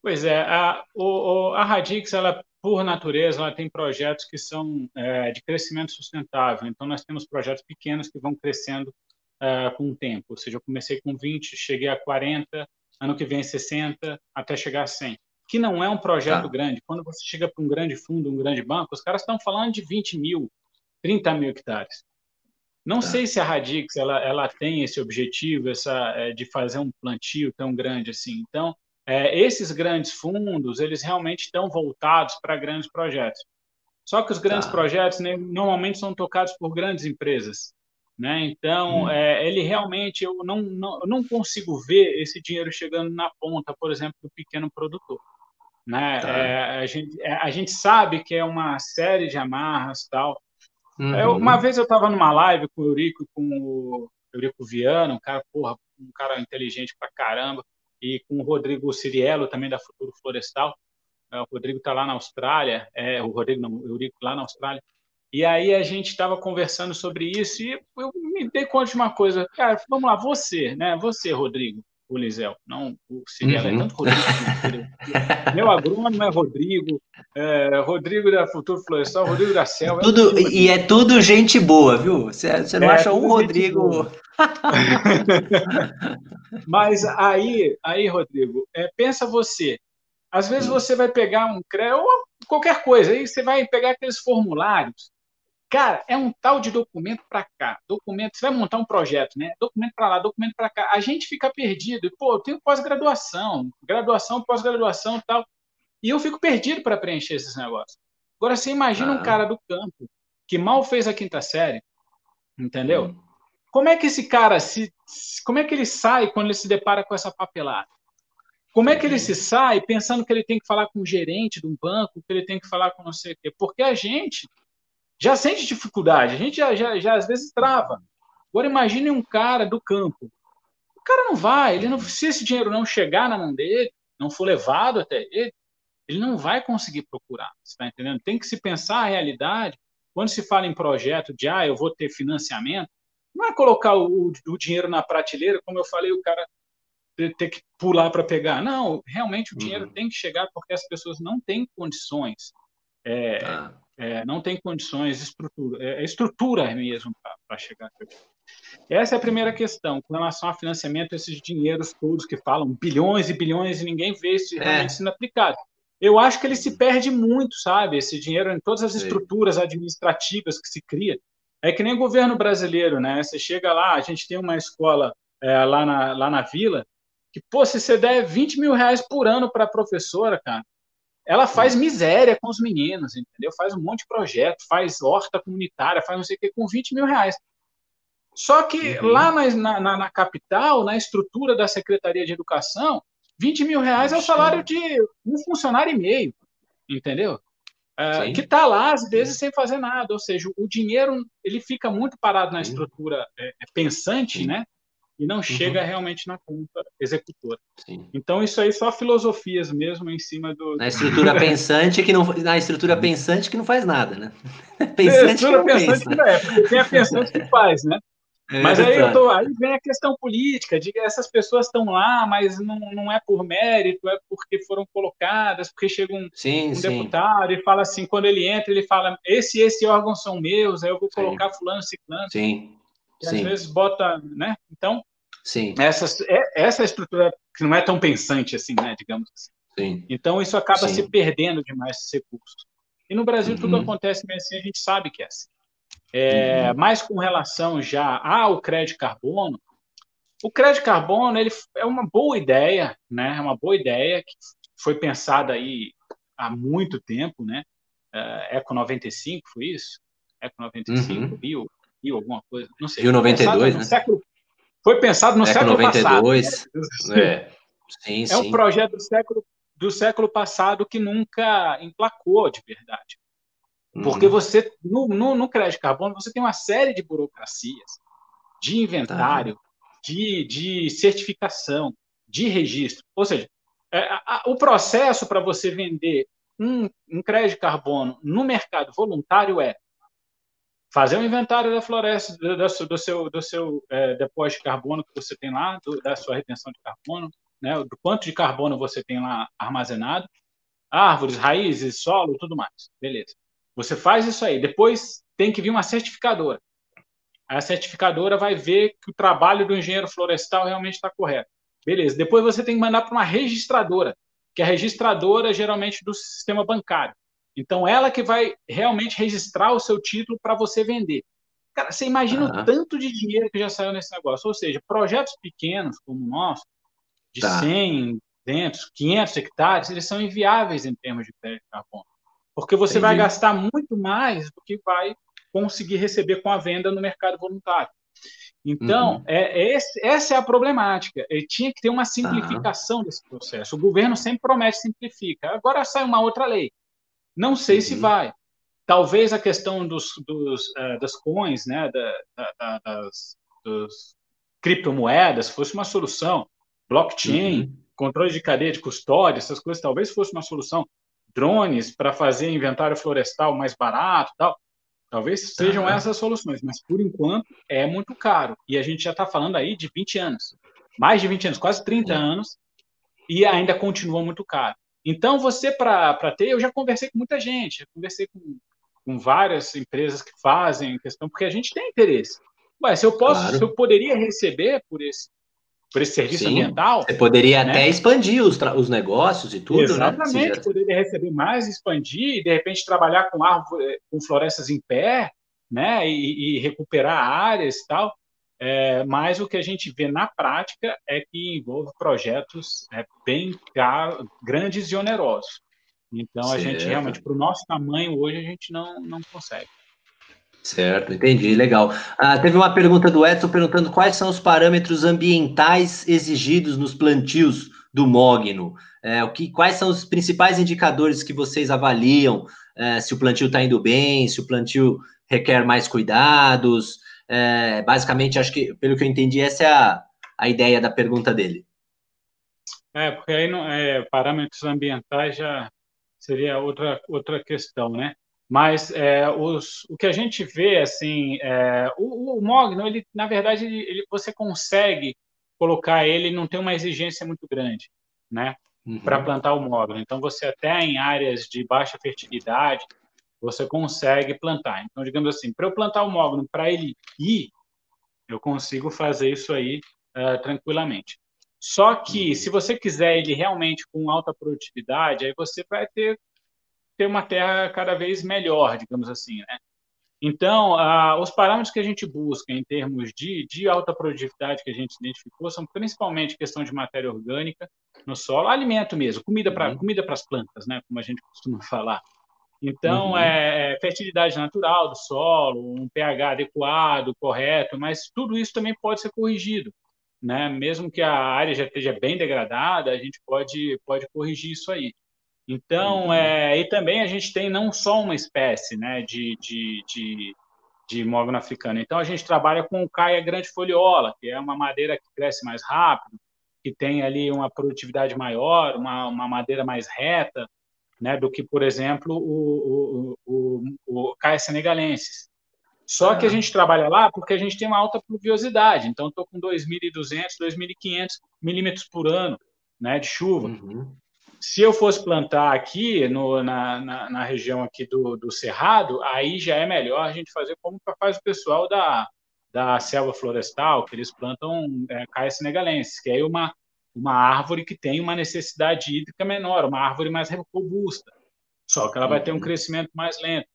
Pois é, a, o, a Radix, ela por natureza, ela tem projetos que são é, de crescimento sustentável. Então, nós temos projetos pequenos que vão crescendo é, com o tempo. Ou seja, eu comecei com 20, cheguei a 40, ano que vem 60, até chegar a 100. Que não é um projeto ah. grande. Quando você chega para um grande fundo, um grande banco, os caras estão falando de 20 mil, 30 mil hectares. Não ah. sei se a Radix ela, ela tem esse objetivo essa, é, de fazer um plantio tão grande assim. Então, é, esses grandes fundos, eles realmente estão voltados para grandes projetos. Só que os grandes tá. projetos né, normalmente são tocados por grandes empresas. Né? Então, hum. é, ele realmente, eu não, não, eu não consigo ver esse dinheiro chegando na ponta, por exemplo, do pequeno produtor. Né? Tá. É, a, gente, é, a gente sabe que é uma série de amarras tal. Uhum. Eu, uma vez eu estava numa live com o Eurico com o Eurico Viana, um cara, porra, um cara inteligente pra caramba e com o Rodrigo Ciriello, também da Futuro Florestal. É, o Rodrigo está lá na Austrália, é, o Rodrigo não, o Eurico lá na Austrália. E aí a gente estava conversando sobre isso e eu me dei conta de uma coisa. Cara, vamos lá, você, né? Você, Rodrigo, o Lisel, não o Ciriello, é uhum. é tanto Rodrigo. Meu agrônomo é Rodrigo, é, Rodrigo da Futuro Florestal, Rodrigo da Selva. É tudo, é e é tudo gente boa, viu? Você, você não é, acha um Rodrigo. *laughs* Mas aí, aí, Rodrigo, é, pensa você. Às vezes você vai pegar um crédito, ou qualquer coisa, aí você vai pegar aqueles formulários. Cara, é um tal de documento para cá, documento. Você vai montar um projeto, né? Documento para lá, documento para cá. A gente fica perdido. Pô, eu tenho pós-graduação, graduação, pós-graduação, tal. E eu fico perdido para preencher esses negócios. Agora você imagina ah. um cara do campo que mal fez a quinta série, entendeu? Hum. Como é que esse cara se, como é que ele sai quando ele se depara com essa papelada? Como é que ele uhum. se sai pensando que ele tem que falar com o gerente de um banco, que ele tem que falar com não sei o quê? Porque a gente já sente dificuldade, a gente já, já, já às vezes trava. Agora imagine um cara do campo. O cara não vai, ele não, se esse dinheiro não chegar na mão dele, não for levado até ele, ele não vai conseguir procurar. Você está entendendo? Tem que se pensar a realidade. Quando se fala em projeto de ah, eu vou ter financiamento, não é colocar o, o dinheiro na prateleira, como eu falei, o cara ter, que pular para pegar. Não, realmente o dinheiro uhum. tem que chegar porque as pessoas não têm condições. É, ah. É, não tem condições, estrutura, é, é estrutura mesmo para chegar. Essa é a primeira questão, com relação a financiamento, esses dinheiros todos que falam bilhões e bilhões e ninguém vê isso é. realmente sendo aplicado. Eu acho que ele se perde muito, sabe? Esse dinheiro em todas as estruturas administrativas que se cria. É que nem o governo brasileiro, né? Você chega lá, a gente tem uma escola é, lá, na, lá na vila, que, pô, se você der 20 mil reais por ano para a professora, cara, ela faz miséria com os meninos, entendeu? Faz um monte de projeto, faz horta comunitária, faz não sei o que, com 20 mil reais. Só que uhum. lá na, na, na, capital, na estrutura da Secretaria de Educação, 20 mil reais é o salário de um funcionário e meio, entendeu? Uh, que está lá, às vezes, sem fazer nada. Ou seja, o dinheiro ele fica muito parado na estrutura é, é pensante, Sim. né? E não uhum. chega realmente na conta executora. Sim. Então, isso aí só filosofias mesmo em cima do. Na estrutura *laughs* pensante que não, na estrutura pensante que não faz nada, né? *laughs* Pensante que não pensante pensa. que não é, porque tem a pensante que faz, né? É mas aí, eu tô, aí vem a questão política, de que essas pessoas estão lá, mas não, não é por mérito, é porque foram colocadas, porque chega um, sim, um sim. deputado e fala assim, quando ele entra, ele fala, esse e esse órgão são meus, aí eu vou colocar sim. fulano, ciclano. Sim. E às vezes bota, né? Então, sim. Essa, é, essa estrutura que não é tão pensante assim, né, digamos assim. Sim. Então, isso acaba se perdendo demais esses recursos. E no Brasil uhum. tudo acontece meio assim, a gente sabe que é assim. É, uhum. Mas com relação já ao crédito carbono, o crédito carbono ele é uma boa ideia, né? É uma boa ideia que foi pensada aí há muito tempo, né? É, Eco 95 foi isso? Eco 95, uhum. Rio, Rio alguma coisa, não sei. Rio 92, né? Século, foi pensado no Eco século 92, passado. Né? É. Sim, é sim. um projeto do século do século passado que nunca emplacou de verdade. Porque uhum. você, no, no, no, crédito carbono, você tem uma série de burocracias, de inventário, tá. de, de certificação, de registro. Ou seja, é, a, o processo para você vender um, um crédito carbono no mercado voluntário é fazer um inventário da floresta, do, do seu, do seu é, depósito de carbono que você tem lá, do, da sua retenção de carbono, né, do quanto de carbono você tem lá armazenado, árvores, raízes, solo, tudo mais. Beleza. Você faz isso aí. Depois tem que vir uma certificadora. A certificadora vai ver que o trabalho do engenheiro florestal realmente está correto. Beleza. Depois você tem que mandar para uma registradora, que é a registradora geralmente do sistema bancário. Então, ela que vai realmente registrar o seu título para você vender. Cara, você imagina uhum. o tanto de dinheiro que já saiu nesse negócio. Ou seja, projetos pequenos como o nosso, de tá. 100, 200, 500 hectares, eles são inviáveis em termos de crédito de carbono. Porque você Entendi. vai gastar muito mais do que vai conseguir receber com a venda no mercado voluntário. Então, uhum. é, é essa é a problemática. Ele tinha que ter uma simplificação uhum. desse processo. O governo sempre promete simplifica. Agora sai uma outra lei. Não sei uhum. se vai. Talvez a questão dos, dos uh, das coins, né, da, da, das dos criptomoedas, fosse uma solução. Blockchain, uhum. controle de cadeia de custódia, essas coisas talvez fosse uma solução drones para fazer inventário florestal mais barato tal. Talvez sejam uhum. essas soluções, mas por enquanto é muito caro. E a gente já está falando aí de 20 anos. Mais de 20 anos, quase 30 uhum. anos, e ainda continua muito caro. Então, você, para ter, eu já conversei com muita gente, já conversei com, com várias empresas que fazem questão, porque a gente tem interesse. Ué, se eu posso, claro. se eu poderia receber por esse por esse serviço Sim, ambiental. Você poderia né? até expandir os, os negócios e tudo, Exatamente, né? Exatamente, poderia receber mais, expandir, e de repente trabalhar com árvore, eh, com florestas em pé, né? E, e recuperar áreas e tal. É, mas o que a gente vê na prática é que envolve projetos é, bem caro, grandes e onerosos. Então, certo. a gente realmente, para o nosso tamanho hoje, a gente não, não consegue. Certo, entendi, legal. Ah, teve uma pergunta do Edson perguntando quais são os parâmetros ambientais exigidos nos plantios do mogno. É, o que, quais são os principais indicadores que vocês avaliam é, se o plantio está indo bem, se o plantio requer mais cuidados? É, basicamente, acho que, pelo que eu entendi, essa é a, a ideia da pergunta dele. É, porque aí não, é, parâmetros ambientais já seria outra, outra questão, né? Mas é, os, o que a gente vê, assim, é, o, o Mogno, ele, na verdade, ele, ele, você consegue colocar ele, não tem uma exigência muito grande, né? Uhum. Para plantar o Mogno. Então, você até em áreas de baixa fertilidade, você consegue plantar. Então, digamos assim, para eu plantar o Mogno, para ele ir, eu consigo fazer isso aí uh, tranquilamente. Só que, uhum. se você quiser ele realmente com alta produtividade, aí você vai ter ter uma terra cada vez melhor, digamos assim, né? Então, os parâmetros que a gente busca em termos de, de alta produtividade que a gente identificou são principalmente questão de matéria orgânica no solo, alimento mesmo, comida para uhum. comida as plantas, né, como a gente costuma falar. Então, uhum. é, é fertilidade natural do solo, um pH adequado, correto, mas tudo isso também pode ser corrigido, né? Mesmo que a área já esteja bem degradada, a gente pode pode corrigir isso aí. Então, uhum. é, e também a gente tem não só uma espécie né, de, de, de, de mogno africano. Então, a gente trabalha com o caia grande foliola, que é uma madeira que cresce mais rápido, que tem ali uma produtividade maior, uma, uma madeira mais reta, né, do que, por exemplo, o, o, o, o caia senegalensis. Só que a gente trabalha lá porque a gente tem uma alta pluviosidade. Então, estou com 2.200, 2.500 milímetros por ano né, de chuva. Uhum. Se eu fosse plantar aqui no, na, na, na, região aqui do, do Cerrado, aí já é melhor a gente fazer como faz o pessoal da, da selva florestal, que eles plantam é, caia senegalenses, que é uma, uma árvore que tem uma necessidade hídrica menor, uma árvore mais robusta, só que ela vai ter um uhum. crescimento mais lento.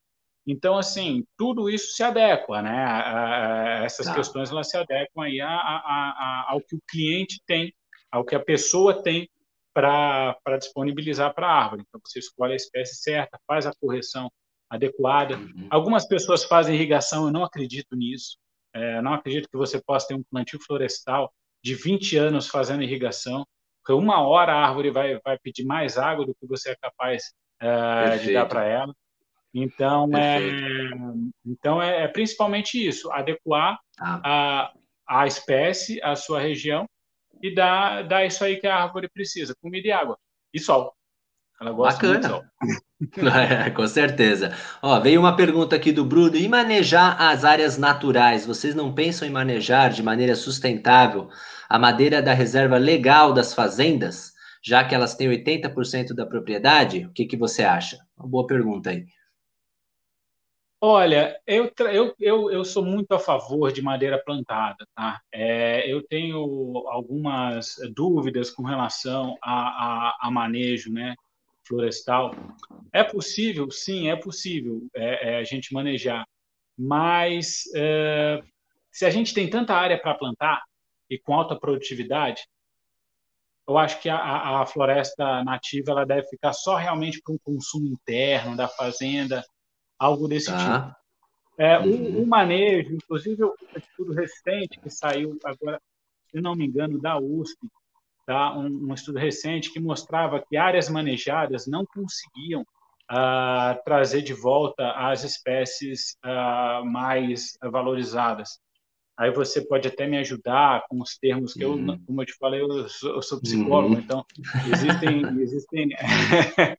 Então, assim, tudo isso se adequa, né? A, a, essas tá. questões elas se adequam aí a, ao que o cliente tem, ao que a pessoa tem para disponibilizar para a árvore. Então, você escolhe a espécie certa, faz a correção adequada. Uhum. Algumas pessoas fazem irrigação, eu não acredito nisso. É, não acredito que você possa ter um plantio florestal de 20 anos fazendo irrigação, porque uma hora a árvore vai, vai pedir mais água do que você é capaz é, de dar para ela. Então, é, então é, é, principalmente isso, adequar ah. a, a espécie, a sua região, e dar, dar isso aí que a árvore precisa, comida e água. E sol. Ela gosta Bacana. muito de sol. *laughs* É, com certeza. Ó, veio uma pergunta aqui do Bruno. E manejar as áreas naturais? Vocês não pensam em manejar de maneira sustentável a madeira da reserva legal das fazendas, já que elas têm 80% da propriedade? O que, que você acha? Uma boa pergunta aí. Olha, eu, eu, eu, eu sou muito a favor de madeira plantada, tá? É, eu tenho algumas dúvidas com relação a, a, a, manejo, né, florestal. É possível, sim, é possível é, é, a gente manejar, mas é, se a gente tem tanta área para plantar e com alta produtividade, eu acho que a, a floresta nativa ela deve ficar só realmente para um consumo interno da fazenda algo desse tá. tipo. É, uhum. um, um, manejo, inclusive o estudo recente que saiu agora, se não me engano, da USP, tá? um, um estudo recente que mostrava que áreas manejadas não conseguiam ah, trazer de volta as espécies ah, mais valorizadas. Aí você pode até me ajudar com os termos que uhum. eu, como eu te falei, eu sou, eu sou psicólogo, uhum. então existem, existem *laughs*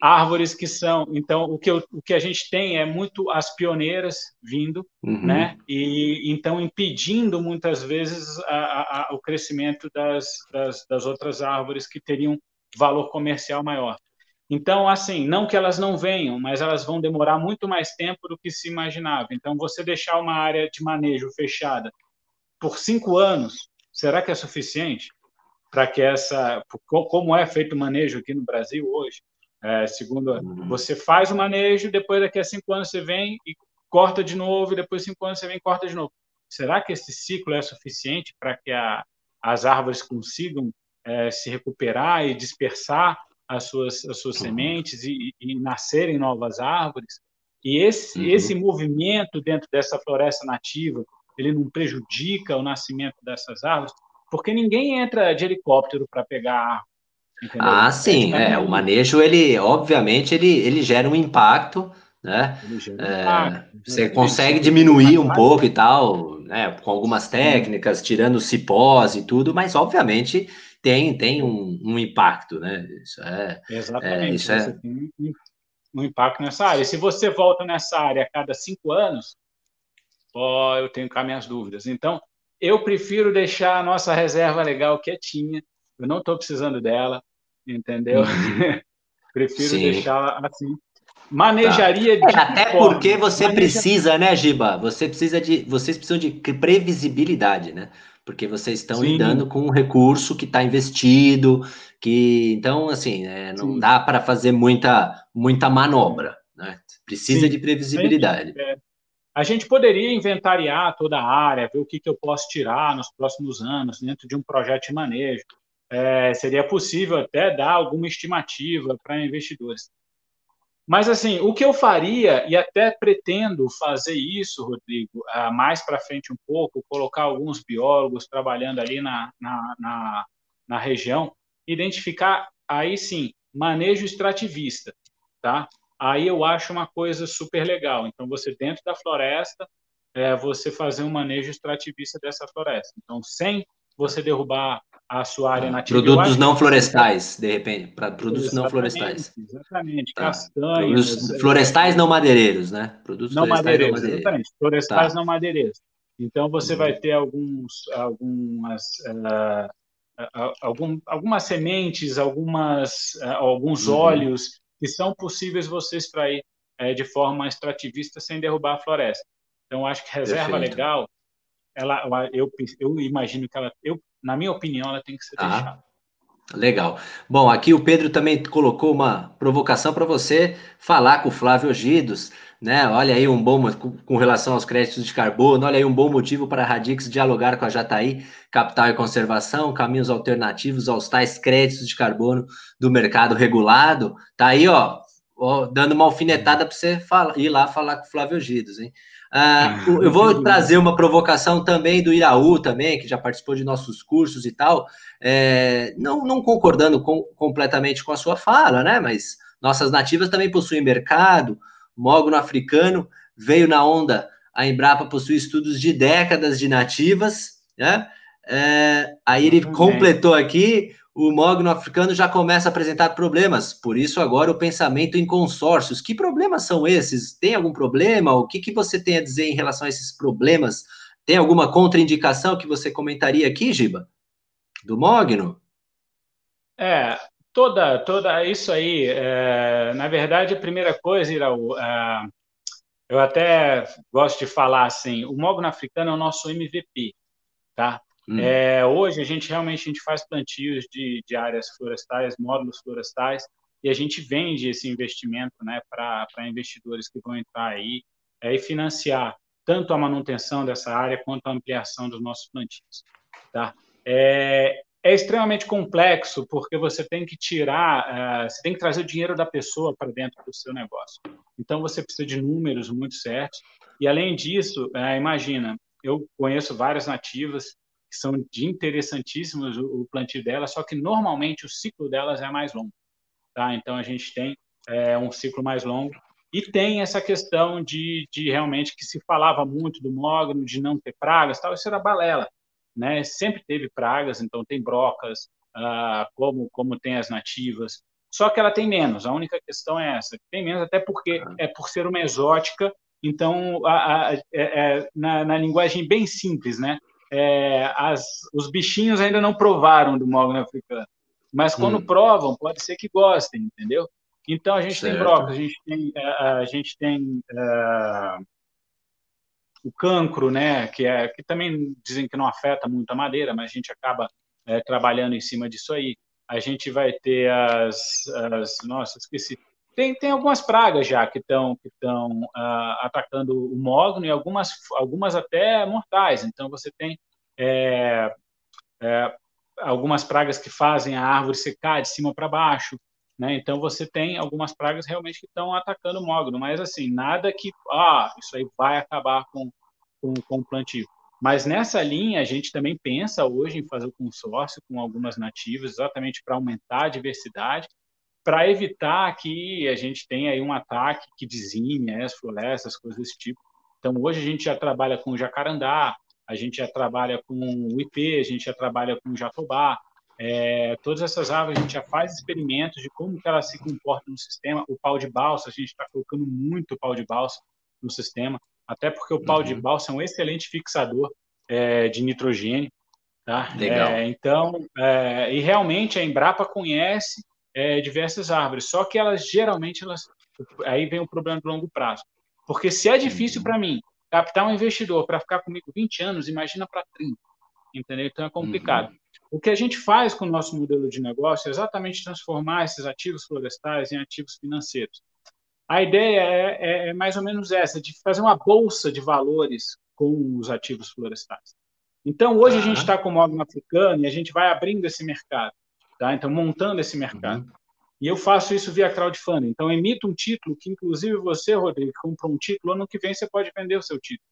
árvores que são. Então, o que, eu, o que a gente tem é muito as pioneiras vindo, uhum. né? E então impedindo muitas vezes a, a, o crescimento das, das, das outras árvores que teriam valor comercial maior. Então, assim, não que elas não venham, mas elas vão demorar muito mais tempo do que se imaginava. Então, você deixar uma área de manejo fechada por cinco anos, será que é suficiente para que essa, como é feito o manejo aqui no Brasil hoje? É, segundo, uhum. você faz o manejo, depois daqui a cinco anos você vem e corta de novo, e depois de cinco anos você vem e corta de novo. Será que esse ciclo é suficiente para que a, as árvores consigam é, se recuperar e dispersar as suas, as suas sementes e, e, nascerem novas árvores? E esse, uhum. esse movimento dentro dessa floresta nativa, ele não prejudica o nascimento dessas árvores? Porque ninguém entra de helicóptero para pegar a árvore. Entendeu? Ah, sim, é, é, o manejo, ele, obviamente, ele, ele gera um impacto, né? É, você consegue diminuir um pouco e tal, né? Com algumas técnicas, tirando cipós e tudo, mas obviamente tem, tem um, um impacto, né? Isso é. Exatamente. É, isso é... tem um impacto nessa área. Se você volta nessa área a cada cinco anos, ó, eu tenho cá minhas dúvidas. Então, eu prefiro deixar a nossa reserva legal quietinha eu não estou precisando dela, entendeu? Uhum. *laughs* Prefiro Sim. deixar assim. Manejaria tá. de. É, até forma? porque você Maneja... precisa, né, Giba? Você precisa de. Vocês precisam de previsibilidade, né? Porque vocês estão Sim. lidando com um recurso que está investido, que então assim é, não Sim. dá para fazer muita muita manobra, né? Precisa Sim. de previsibilidade. É. A gente poderia inventariar toda a área, ver o que, que eu posso tirar nos próximos anos dentro de um projeto de manejo é, seria possível até dar alguma estimativa para investidores. Mas, assim, o que eu faria, e até pretendo fazer isso, Rodrigo, ah, mais para frente um pouco, colocar alguns biólogos trabalhando ali na, na, na, na região, identificar, aí sim, manejo extrativista, tá? Aí eu acho uma coisa super legal. Então, você dentro da floresta, é, você fazer um manejo extrativista dessa floresta. Então, sem você derrubar a sua área nativa. Produtos não florestais, de repente, para produtos exatamente, não florestais. Exatamente, tá. castanhas. Produtos é, florestais não madeireiros, né? Produtos não madeireiros, não madeireiros. exatamente. Florestais tá. não madeireiros. Então você uhum. vai ter alguns, algumas, uh, algum, algumas sementes, algumas, uh, alguns uhum. óleos que são possíveis você extrair uh, de forma extrativista sem derrubar a floresta. Então acho que reserva Perfeito. legal, ela, eu, eu imagino que ela, eu na minha opinião, ela tem que ser ah, deixada. Legal. Bom, aqui o Pedro também colocou uma provocação para você falar com o Flávio Gidos, né? Olha aí um bom com relação aos créditos de carbono, olha aí um bom motivo para a Radix dialogar com a Jataí, Capital e Conservação, caminhos alternativos aos tais créditos de carbono do mercado regulado. Tá aí, ó dando uma alfinetada para você falar, ir lá falar com o Flávio Gidos, hein? Ah, ah, eu vou trazer uma provocação também do Iraú, também, que já participou de nossos cursos e tal, é, não, não, concordando com, completamente com a sua fala, né? Mas nossas nativas também possuem mercado, mogno africano veio na onda, a Embrapa possui estudos de décadas de nativas, né? É, aí ele completou aqui o mogno africano já começa a apresentar problemas, por isso agora o pensamento em consórcios. Que problemas são esses? Tem algum problema? O que, que você tem a dizer em relação a esses problemas? Tem alguma contraindicação que você comentaria aqui, Giba? Do mogno? É, toda, toda isso aí, é, na verdade, a primeira coisa, Iraú, é, eu até gosto de falar assim, o mogno africano é o nosso MVP, tá? Hum. É, hoje a gente realmente a gente faz plantios de, de áreas florestais, módulos florestais, e a gente vende esse investimento né, para investidores que vão entrar aí é, e financiar tanto a manutenção dessa área quanto a ampliação dos nossos plantios. Tá? É, é extremamente complexo porque você tem que tirar, uh, você tem que trazer o dinheiro da pessoa para dentro do seu negócio. Então você precisa de números muito certos. E além disso, uh, imagina, eu conheço várias nativas que são de interessantíssimos o, o plantio delas, só que normalmente o ciclo delas é mais longo. Tá? Então a gente tem é, um ciclo mais longo e tem essa questão de, de realmente que se falava muito do mogno, de não ter pragas, tal, isso era balela. Né? Sempre teve pragas, então tem brocas, ah, como, como tem as nativas, só que ela tem menos. A única questão é essa, tem menos até porque é por ser uma exótica, então a, a, é, é, na, na linguagem bem simples, né? É, as, os bichinhos ainda não provaram do mogno africano. Mas quando hum. provam, pode ser que gostem, entendeu? Então a gente certo. tem brocas, a gente tem, a, a gente tem é, o cancro, né? Que, é, que também dizem que não afeta muito a madeira, mas a gente acaba é, trabalhando em cima disso aí. A gente vai ter as, as nossa, esqueci, tem, tem algumas pragas já que estão que estão uh, atacando o mogno e algumas algumas até mortais. Então você tem é, é, algumas pragas que fazem a árvore secar de cima para baixo. Né? Então você tem algumas pragas realmente que estão atacando o mogno, mas assim nada que ah isso aí vai acabar com com, com o plantio. Mas nessa linha a gente também pensa hoje em fazer o consórcio com algumas nativas, exatamente para aumentar a diversidade para evitar que a gente tenha aí um ataque que dizime as florestas, coisas desse tipo. Então, hoje a gente já trabalha com jacarandá, a gente já trabalha com o IP, a gente já trabalha com o jatobá, é, todas essas aves a gente já faz experimentos de como que elas se comportam no sistema. O pau de balsa, a gente está colocando muito pau de balsa no sistema, até porque o pau uhum. de balsa é um excelente fixador é, de nitrogênio. Tá? Legal. É, então, é, e realmente a Embrapa conhece é, diversas árvores. Só que elas geralmente elas aí vem o problema do longo prazo. Porque se é difícil para mim captar um investidor para ficar comigo 20 anos, imagina para 30. Entendeu? Então é complicado. Uhum. O que a gente faz com o nosso modelo de negócio é exatamente transformar esses ativos florestais em ativos financeiros. A ideia é, é, é mais ou menos essa, de fazer uma bolsa de valores com os ativos florestais. Então, hoje a gente está com o Mogno Africano e a gente vai abrindo esse mercado. Tá? Então, montando esse mercado. Uhum. E eu faço isso via crowdfunding. Então, emito um título que, inclusive, você, Rodrigo, comprou um título, ano que vem você pode vender o seu título.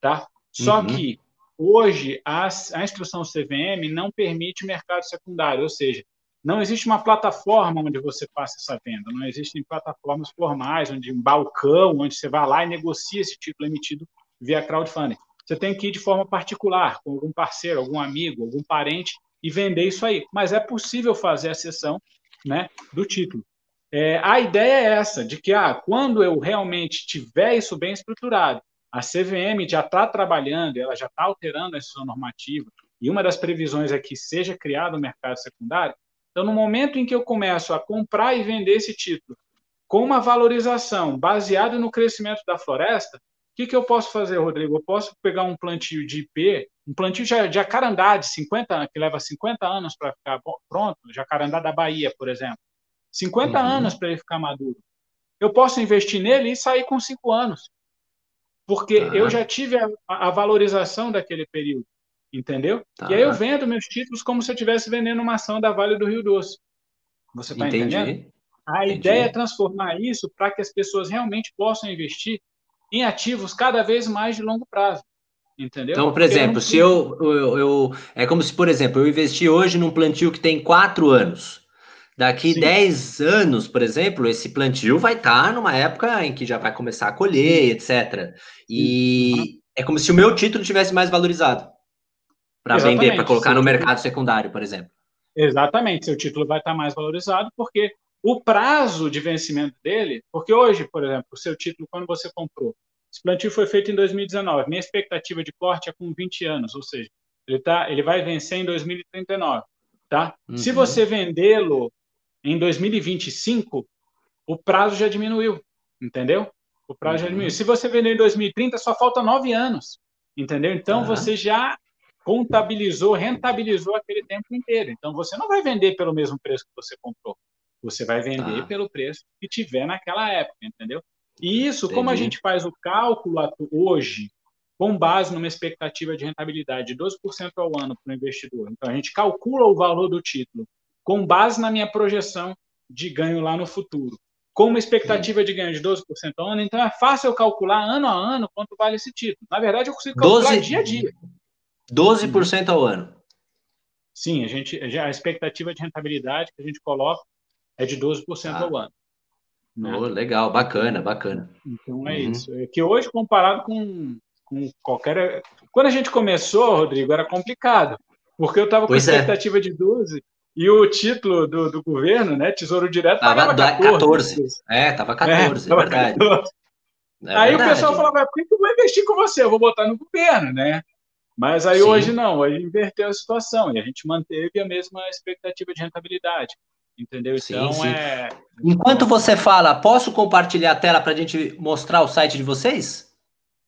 Tá? Só uhum. que, hoje, a, a instrução CVM não permite mercado secundário, ou seja, não existe uma plataforma onde você faça essa venda, não existem plataformas formais, onde um balcão, onde você vai lá e negocia esse título emitido via crowdfunding. Você tem que ir de forma particular, com algum parceiro, algum amigo, algum parente, e vender isso aí. Mas é possível fazer a cessão né, do título. É, a ideia é essa, de que ah, quando eu realmente tiver isso bem estruturado, a CVM já está trabalhando, ela já está alterando essa normativa, e uma das previsões é que seja criado o um mercado secundário. Então, no momento em que eu começo a comprar e vender esse título com uma valorização baseada no crescimento da floresta, que, que eu posso fazer, Rodrigo? Eu posso pegar um plantio de IP, um plantio de jacarandá de 50 que leva 50 anos para ficar pronto, jacarandá da Bahia, por exemplo. 50 uhum. anos para ele ficar maduro. Eu posso investir nele e sair com 5 anos. Porque ah. eu já tive a, a, valorização daquele período. Entendeu? Tá. E aí eu vendo meus títulos como se eu estivesse vendendo uma ação da Vale do Rio Doce. Você está entendendo? A Entendi. ideia é transformar isso para que as pessoas realmente possam investir em ativos cada vez mais de longo prazo. Entendeu? Então, por exemplo, se eu, eu, eu, É como se, por exemplo, eu investi hoje num plantio que tem quatro anos. Daqui Sim. 10 anos, por exemplo, esse plantio vai estar tá numa época em que já vai começar a colher, etc. E uhum. é como se o meu título tivesse mais valorizado para vender, para colocar no mercado secundário, por exemplo. Exatamente, seu título vai estar tá mais valorizado porque o prazo de vencimento dele, porque hoje, por exemplo, o seu título, quando você comprou, esse plantio foi feito em 2019, minha expectativa de corte é com 20 anos, ou seja, ele, tá, ele vai vencer em 2039. Tá? Uhum. Se você vendê-lo em 2025, o prazo já diminuiu, entendeu? O prazo uhum. já diminuiu. Se você vender em 2030, só falta nove anos, entendeu? Então uhum. você já contabilizou, rentabilizou aquele tempo inteiro. Então você não vai vender pelo mesmo preço que você comprou. Você vai vender tá. pelo preço que tiver naquela época, entendeu? E isso, Entendi. como a gente faz o cálculo hoje, com base numa expectativa de rentabilidade de 12% ao ano para o investidor. Então, a gente calcula o valor do título com base na minha projeção de ganho lá no futuro, com uma expectativa Sim. de ganho de 12% ao ano, então é fácil eu calcular ano a ano quanto vale esse título. Na verdade, eu consigo calcular 12, dia a dia. 12% ao ano. Sim, a, gente, a expectativa de rentabilidade que a gente coloca é de 12% ah. ao ano. Né? Oh, legal, bacana, bacana. Então é uhum. isso. É que hoje, comparado com, com qualquer. Quando a gente começou, Rodrigo, era complicado, porque eu estava com pois é. expectativa é. de 12 e o título do, do governo, né, Tesouro Direto, estava 14. 14. É, estava 14, é, é verdade. 14. É aí verdade. o pessoal falava, por que eu vou investir com você? Eu vou botar no governo, né? Mas aí Sim. hoje não, hoje inverteu a situação e a gente manteve a mesma expectativa de rentabilidade. Entendeu? Então sim, sim. é. Enquanto você fala, posso compartilhar a tela para a gente mostrar o site de vocês?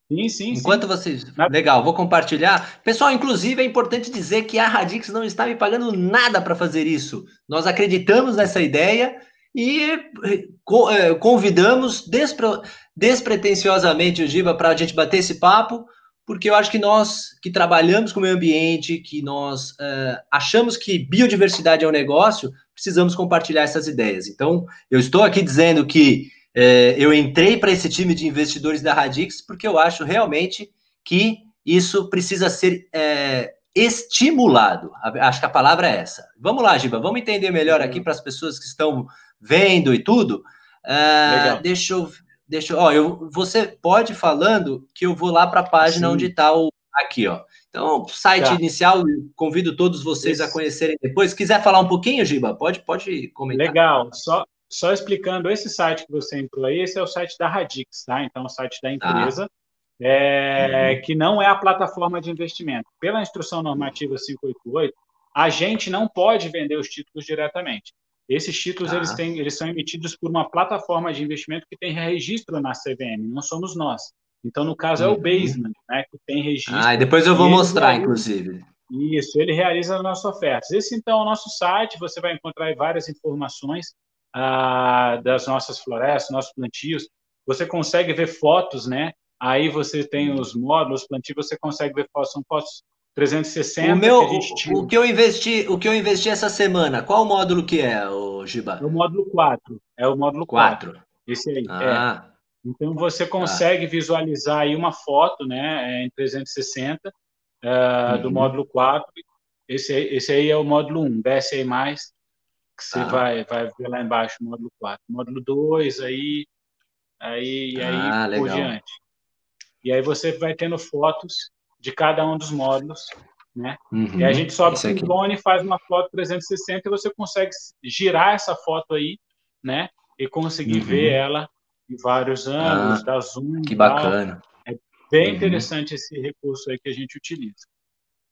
Sim, sim. Enquanto sim. vocês. Legal, vou compartilhar. Pessoal, inclusive é importante dizer que a Radix não está me pagando nada para fazer isso. Nós acreditamos nessa ideia e é, convidamos despre... despretensiosamente o Giba para a gente bater esse papo, porque eu acho que nós que trabalhamos com o meio ambiente, que nós uh, achamos que biodiversidade é um negócio, precisamos compartilhar essas ideias. Então, eu estou aqui dizendo que é, eu entrei para esse time de investidores da Radix porque eu acho realmente que isso precisa ser é, estimulado. Acho que a palavra é essa. Vamos lá, Giba, vamos entender melhor aqui para as pessoas que estão vendo e tudo. Uh, deixa eu. Deixa ó, eu, você pode falando que eu vou lá para a página Sim. onde está o. Aqui, ó. Então, site tá. inicial, convido todos vocês Isso. a conhecerem depois. Se quiser falar um pouquinho, Giba, pode, pode comentar. Legal. Só, só explicando, esse site que você entrou aí, esse é o site da Radix, tá? Então, é o site da empresa, ah. é, uhum. que não é a plataforma de investimento. Pela instrução normativa 588, a gente não pode vender os títulos diretamente. Esses títulos ah. eles, têm, eles são emitidos por uma plataforma de investimento que tem registro na CVM, não somos nós. Então, no caso, é o uhum. Basement, né, que tem registro. Ah, e depois eu vou mostrar, inclusive. Isso, ele realiza as nossas ofertas. Esse, então, é o nosso site, você vai encontrar várias informações ah, das nossas florestas, nossos plantios. Você consegue ver fotos, né? Aí você tem os módulos, plantios, você consegue ver fotos, são fotos 360 o meu, que o, o, que eu investi, o que eu investi essa semana, qual módulo que é, o Giba? É o módulo 4. É o módulo 4. 4. Esse aí. Ah. É. Então você consegue ah. visualizar aí uma foto, né, em 360 uh, uhum. do módulo 4. Esse, esse aí é o módulo 1, desce aí mais, que você ah. vai, vai ver lá embaixo, módulo 4. Módulo 2, aí, aí, ah, aí por diante. E aí você vai tendo fotos de cada um dos módulos, né? Uhum, e a gente sobe com o drone, faz uma foto 360 e você consegue girar essa foto aí, né? E conseguir uhum. ver ela em vários ângulos, ah, dar zoom. Que bacana. É bem uhum. interessante esse recurso aí que a gente utiliza.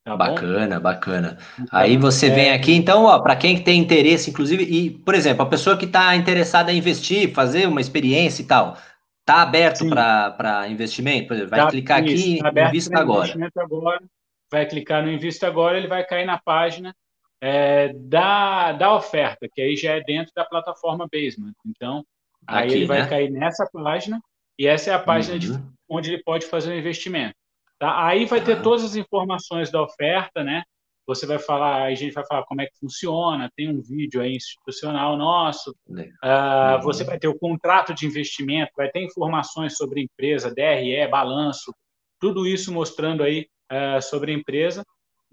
Tá bacana, bacana. Então, aí você é... vem aqui, então, ó, para quem tem interesse, inclusive, e, por exemplo, a pessoa que está interessada em investir, fazer uma experiência e tal, tá aberto para investimento? Exemplo, vai tá, clicar isso, aqui tá Invista agora. agora. Vai clicar no Invista Agora, ele vai cair na página é, da, da oferta, que aí já é dentro da plataforma Basement. Então, aí aqui, ele vai né? cair nessa página, e essa é a página uhum. de, onde ele pode fazer o investimento. Tá? Aí vai ter todas as informações da oferta, né? Você vai falar, a gente vai falar como é que funciona, tem um vídeo aí institucional nosso, uh, você vai ter o contrato de investimento, vai ter informações sobre empresa, DRE, balanço, tudo isso mostrando aí uh, sobre a empresa.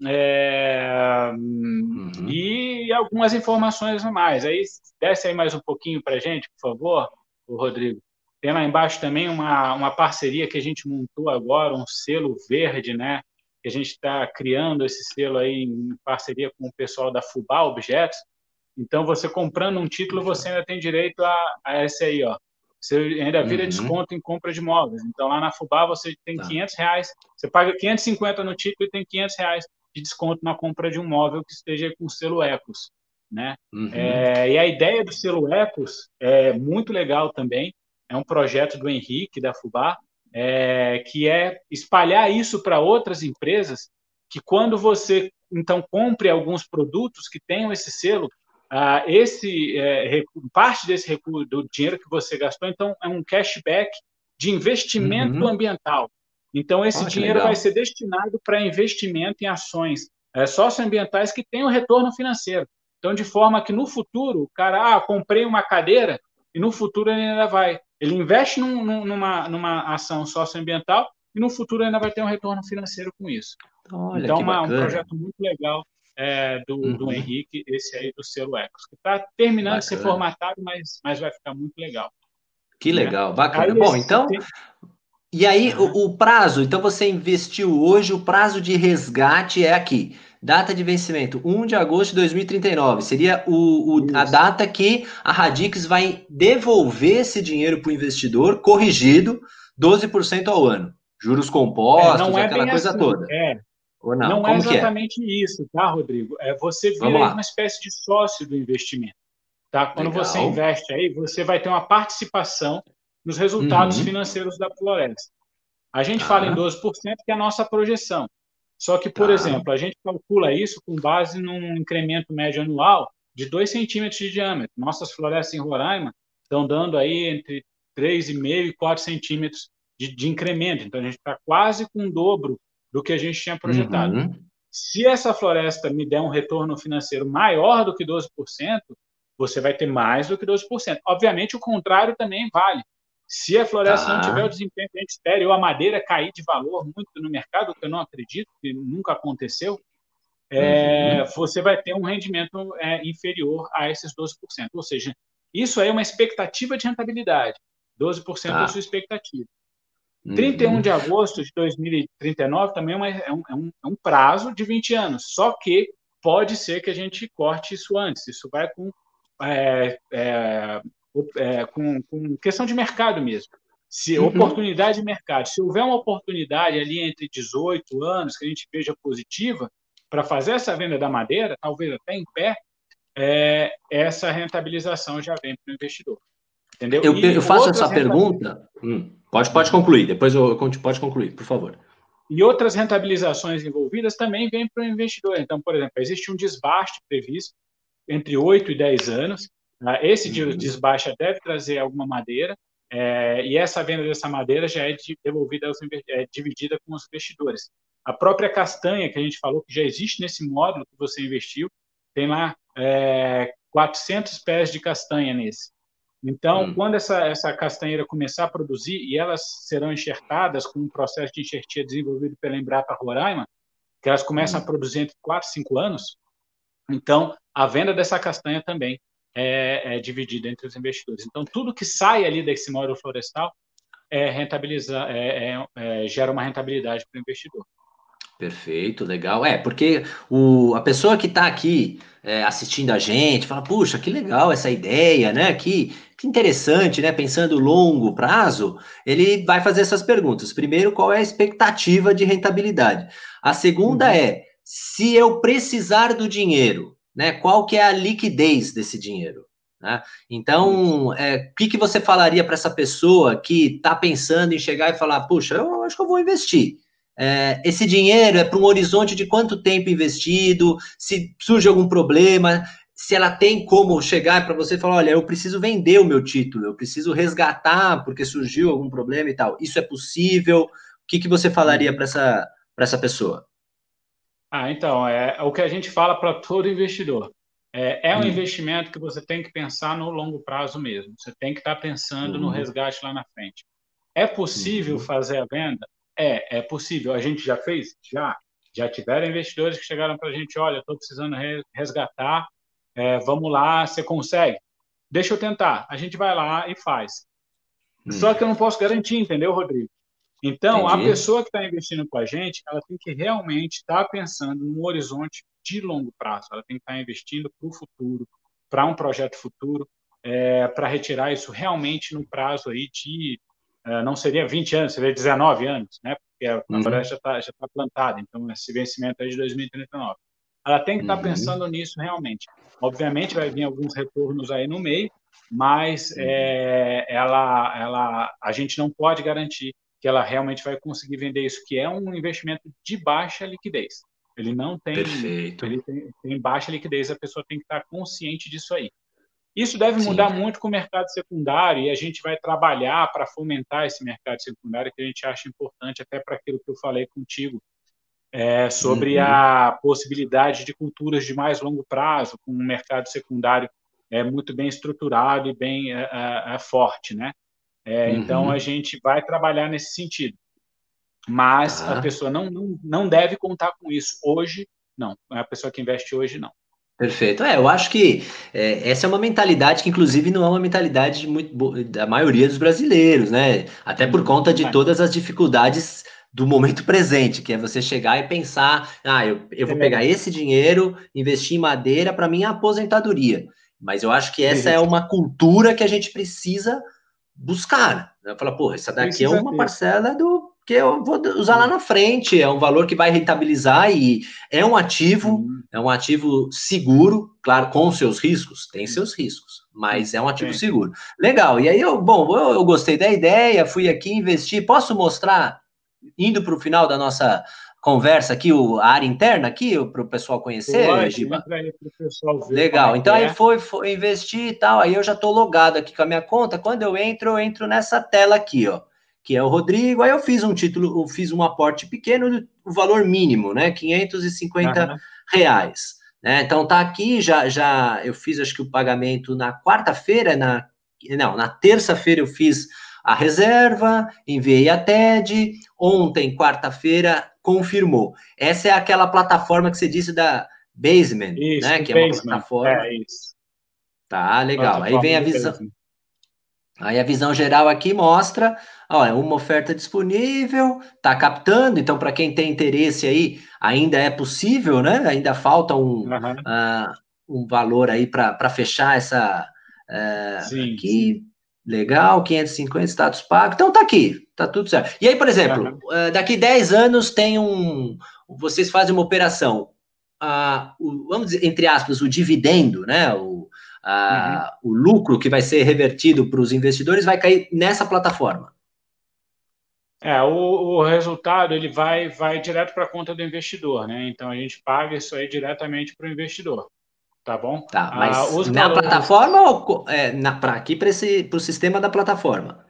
É, uhum. E algumas informações a mais. Aí desce aí mais um pouquinho para a gente, por favor, o Rodrigo. Tem lá embaixo também uma, uma parceria que a gente montou agora, um selo verde, né? Que a gente está criando esse selo aí em parceria com o pessoal da Fubá Objetos. Então, você comprando um título, você ainda tem direito a, a esse aí, ó. Você ainda vira uhum. desconto em compra de móveis. Então, lá na Fubá, você tem tá. 500 reais. Você paga 550 no título e tem 500 reais de desconto na compra de um móvel que esteja com selo Ecos. Né? Uhum. É, e a ideia do selo Ecos é muito legal também é um projeto do Henrique, da Fubá, é, que é espalhar isso para outras empresas, que quando você, então, compre alguns produtos que tenham esse selo, ah, esse é, parte desse recurso, do dinheiro que você gastou, então, é um cashback de investimento uhum. ambiental. Então, esse ah, dinheiro vai ser destinado para investimento em ações é, socioambientais que tenham retorno financeiro. Então, de forma que no futuro, o cara, ah, comprei uma cadeira, e no futuro ele ainda vai ele investe num, numa, numa ação socioambiental e no futuro ainda vai ter um retorno financeiro com isso. Olha, então, uma, um projeto muito legal é, do, uhum. do Henrique, esse aí do selo Ecos, que está terminando bacana. de ser formatado, mas, mas vai ficar muito legal. Que né? legal, bacana. Aí, Bom, então. Tem... E aí, uhum. o, o prazo, então você investiu hoje, o prazo de resgate é aqui. Data de vencimento, 1 de agosto de 2039. Seria o, o a data que a Radix vai devolver esse dinheiro para o investidor, corrigido, 12% ao ano. Juros compostos, é, é aquela coisa assim, toda. É. Ou não? Não é, é exatamente é? isso, tá, Rodrigo? É você vira uma espécie de sócio do investimento. Tá? Quando Legal. você investe aí, você vai ter uma participação nos resultados uhum. financeiros da floresta. A gente ah. fala em 12%, que é a nossa projeção. Só que, por tá. exemplo, a gente calcula isso com base num incremento médio anual de 2 centímetros de diâmetro. Nossas florestas em Roraima estão dando aí entre 3,5 e 4 centímetros de, de, incremento. Então, a gente está quase com o dobro do que a gente tinha projetado. Uhum. Se essa floresta me der um retorno financeiro maior do que 12%, você vai ter mais do que 12%. Obviamente, o contrário também vale. Se a floresta tá. não tiver o desempenho que a gente espera, ou a madeira cair de valor muito no mercado, que eu não acredito, que nunca aconteceu, é, uhum. você vai ter um rendimento é, inferior a esses 12%. Ou seja, isso aí é uma expectativa de rentabilidade. 12% tá. é a sua expectativa. Uhum. 31 de agosto de 2039 também é, uma, é, um, é, um, é um prazo de 20 anos, só que pode ser que a gente corte isso antes. Isso vai com é, é, é, com, com, questão de mercado mesmo. Se uhum. oportunidade de mercado, se houver uma oportunidade ali entre 18 anos que a gente veja positiva para fazer essa venda da madeira, talvez até em pé, é, essa rentabilização já vem para o investidor. Entendeu? Eu, eu faço essa pergunta. Hum, pode, pode concluir, depois eu, pode concluir, por favor. E outras rentabilizações envolvidas também vêm para o investidor. Então, por exemplo, existe um desbaste previsto entre 8 e 10 anos, esse uhum. desbaixa deve trazer alguma madeira, é, e essa venda dessa madeira já é devolvida, é dividida com os investidores. A própria castanha, que a gente falou, que já existe nesse módulo que você investiu, tem lá é, 400 pés de castanha nesse. Então, hum. quando essa, essa castanheira começar a produzir, e elas serão enxertadas com um processo de enxertia desenvolvido pela Embrapa Roraima, que elas começam hum. a produzir entre 4 e 5 anos, então, a venda dessa castanha também é, é dividida entre os investidores. Então, tudo que sai ali desse módulo florestal é rentabiliza, é, é, é, gera uma rentabilidade para o investidor. Perfeito, legal. É, porque o, a pessoa que está aqui é, assistindo a gente fala, puxa, que legal essa ideia, né? Que, que interessante, né? Pensando longo prazo, ele vai fazer essas perguntas. Primeiro, qual é a expectativa de rentabilidade? A segunda uhum. é, se eu precisar do dinheiro, né? Qual que é a liquidez desse dinheiro? Né? Então, é, o que, que você falaria para essa pessoa que está pensando em chegar e falar, puxa, eu acho que eu vou investir. É, esse dinheiro é para um horizonte de quanto tempo investido, se surge algum problema, se ela tem como chegar para você e falar: olha, eu preciso vender o meu título, eu preciso resgatar porque surgiu algum problema e tal. Isso é possível? O que, que você falaria para essa, essa pessoa? Ah, então, é, é o que a gente fala para todo investidor. É, é um hum. investimento que você tem que pensar no longo prazo mesmo. Você tem que estar tá pensando no uhum. resgate lá na frente. É possível uhum. fazer a venda? É, é possível. A gente já fez? Já. Já tiveram investidores que chegaram para a gente, olha, estou precisando resgatar, é, vamos lá, você consegue? Deixa eu tentar. A gente vai lá e faz. Hum. Só que eu não posso garantir, entendeu, Rodrigo? Então, Entendi. a pessoa que está investindo com a gente, ela tem que realmente estar tá pensando num horizonte de longo prazo. Ela tem que estar tá investindo para o futuro, para um projeto futuro, é, para retirar isso realmente no prazo aí de é, não seria 20 anos, seria 19 anos, né? Porque a uhum. floresta já está tá plantada, então esse vencimento é de 2039. Ela tem que estar tá uhum. pensando nisso realmente. Obviamente vai vir alguns retornos aí no meio, mas uhum. é, ela, ela, a gente não pode garantir que ela realmente vai conseguir vender isso, que é um investimento de baixa liquidez. Ele não tem, Perfeito. ele tem, tem baixa liquidez, a pessoa tem que estar consciente disso aí. Isso deve Sim. mudar muito com o mercado secundário e a gente vai trabalhar para fomentar esse mercado secundário que a gente acha importante até para aquilo que eu falei contigo é, sobre uhum. a possibilidade de culturas de mais longo prazo com um mercado secundário é muito bem estruturado e bem é, é, é forte, né? É, uhum. Então a gente vai trabalhar nesse sentido, mas a pessoa não, não não deve contar com isso hoje, não. A pessoa que investe hoje não. Perfeito. É, eu acho que é, essa é uma mentalidade que, inclusive, não é uma mentalidade muito da maioria dos brasileiros, né? Até por conta de todas as dificuldades do momento *laughs* presente, que é você chegar e pensar, ah, eu, eu vou pegar esse dinheiro, investir em madeira para minha aposentadoria. Mas eu acho que essa é uma cultura que a gente precisa buscar. Né? Falar, porra, essa daqui é uma parcela do que eu vou usar lá na frente, é um valor que vai rentabilizar e é um ativo, uhum. é um ativo seguro, claro, com seus riscos, tem seus riscos, mas é um ativo seguro. Legal, e aí eu, bom, eu, eu gostei da ideia, fui aqui investir, posso mostrar, indo para o final da nossa conversa aqui, o, a área interna aqui, para o pessoal conhecer, Giba? Legal, então é. aí foi, foi investir e tal, aí eu já estou logado aqui com a minha conta, quando eu entro, eu entro nessa tela aqui, ó, que é o Rodrigo. Aí eu fiz um título, eu fiz um aporte pequeno, o valor mínimo, né? 550 uhum. reais. Né? Então tá aqui, já, já eu fiz acho que o pagamento na quarta-feira, na não, na terça-feira eu fiz a reserva, enviei a TED, ontem, quarta-feira, confirmou. Essa é aquela plataforma que você disse da Basement, isso, né? Que basement. é uma plataforma. É isso. Tá, legal. Aí vem a visão. Aí a visão geral aqui mostra, ó, é uma oferta disponível, tá captando, então para quem tem interesse aí, ainda é possível, né? Ainda falta um, uhum. uh, um valor aí para fechar essa uh, sim, aqui. Sim. Legal, 550 status pago. Então tá aqui, tá tudo certo. E aí, por exemplo, uhum. uh, daqui 10 anos tem um. Vocês fazem uma operação. Uh, o, vamos dizer, entre aspas, o dividendo, né? O, uhum. o lucro que vai ser revertido para os investidores vai cair nessa plataforma. É, o, o resultado ele vai, vai direto para a conta do investidor, né? Então a gente paga isso aí diretamente para o investidor, tá bom? Tá, ah, mas ah, na valores... plataforma ou é, para aqui para o sistema da plataforma?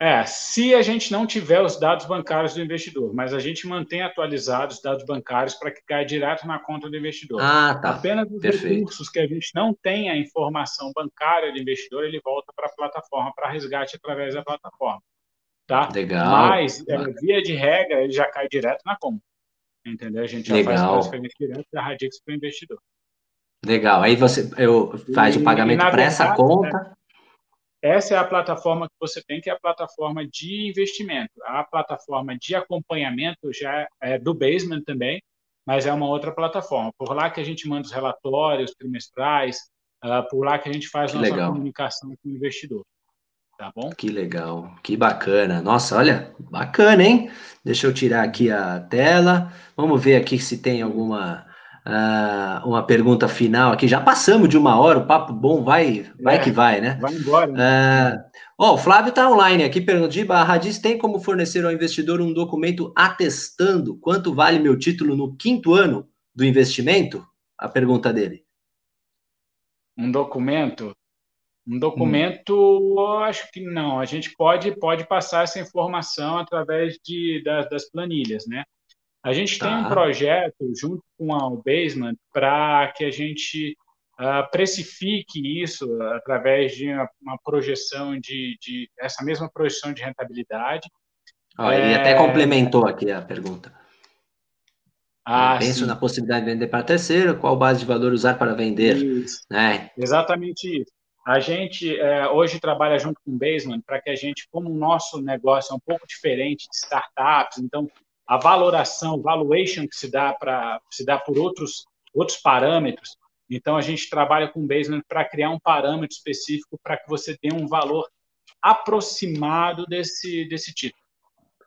É, se a gente não tiver os dados bancários do investidor, mas a gente mantém atualizados os dados bancários para que caia direto na conta do investidor. Ah, tá. Apenas os Perfeito. recursos que a gente não tem a informação bancária do investidor, ele volta para a plataforma para resgate através da plataforma. Tá? Legal. Mas, é, via de regra, ele já cai direto na conta. Entendeu? A gente já Legal. faz transferência direto da Radix para o investidor. Legal. Aí você eu, faz e, o pagamento para essa conta. essa é a plataforma que você tem, que é a plataforma de investimento. A plataforma de acompanhamento já é do Basement também, mas é uma outra plataforma. Por lá que a gente manda os relatórios trimestrais, uh, por lá que a gente faz que nossa legal. comunicação com o investidor. Tá bom? Que legal, que bacana. Nossa, olha, bacana, hein? Deixa eu tirar aqui a tela. Vamos ver aqui se tem alguma uh, uma pergunta final aqui. Já passamos de uma hora, o papo bom vai, vai é, que vai, né? Vai embora. Né? Uh, oh, o Flávio está online aqui, pergunta, Giba, a Radis tem como fornecer ao investidor um documento atestando quanto vale meu título no quinto ano do investimento? A pergunta dele. Um documento? Um documento, hum. acho que não. A gente pode, pode passar essa informação através de, das, das planilhas, né? A gente tá. tem um tá. projeto junto com a Basement para que a gente uh, precifique isso através de uma, uma projeção de, de, essa mesma projeção de rentabilidade. Ah, é... Ele até complementou aqui a pergunta. Ah, penso sim. na possibilidade de vender para terceiro, qual base de valor usar para vender. Isso. Né? Exatamente isso. A gente é, hoje trabalha junto com o Basement para que a gente, como o nosso negócio é um pouco diferente de startups, então a valoração, valuation que se dá para se dá por outros outros parâmetros. Então a gente trabalha com o Basement para criar um parâmetro específico para que você tenha um valor aproximado desse desse título.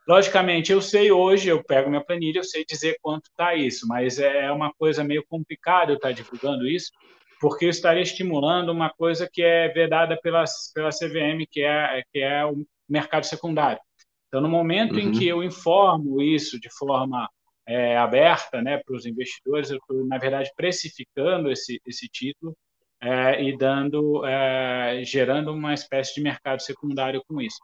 Logicamente, eu sei hoje, eu pego minha planilha, eu sei dizer quanto está isso, mas é uma coisa meio complicada eu estar tá divulgando isso, porque eu estaria estimulando uma coisa que é vedada pela, pela CVM, que é, que é o mercado secundário. Então, no momento uhum. em que eu informo isso de forma é, aberta né, para os investidores, eu estou, na verdade, precificando esse, esse título é, e dando, é, gerando uma espécie de mercado secundário com isso.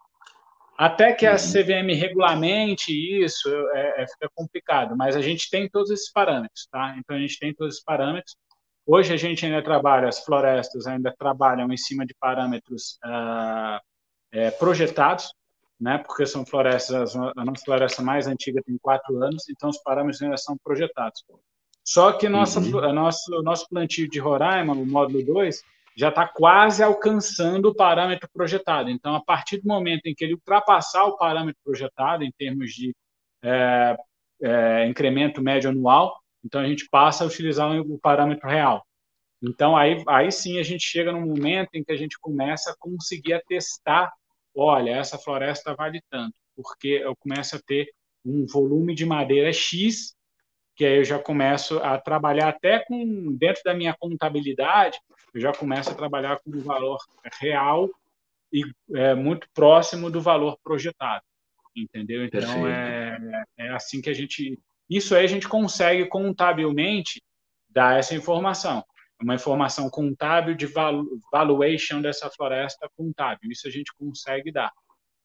Até que a uhum. CVM regulamente isso, é, é, fica complicado, mas a gente tem todos esses parâmetros, tá? Então, a gente tem todos esses parâmetros, Hoje a gente ainda trabalha, as florestas ainda trabalham em cima de parâmetros uh, é, projetados, né? Porque são florestas, a nossa floresta mais antiga tem quatro anos, então os parâmetros ainda são projetados. Só que nossa, uhum. nosso, nosso plantio de Roraima, o módulo 2, já está quase alcançando o parâmetro projetado. Então, a partir do momento em que ele ultrapassar o parâmetro projetado, em termos de é, é, incremento médio anual, então a gente passa a utilizar o parâmetro real. Então aí, aí sim a gente chega num momento em que a gente começa a conseguir atestar, olha, essa floresta vale tanto, porque eu começo a ter um volume de madeira X, que aí eu já começo a trabalhar até com dentro da minha contabilidade, eu já começo a trabalhar com o valor real e é, muito próximo do valor projetado, entendeu? Então é, é assim que a gente isso aí a gente consegue contabilmente dar essa informação. Uma informação contábil de valuation dessa floresta contábil. Isso a gente consegue dar.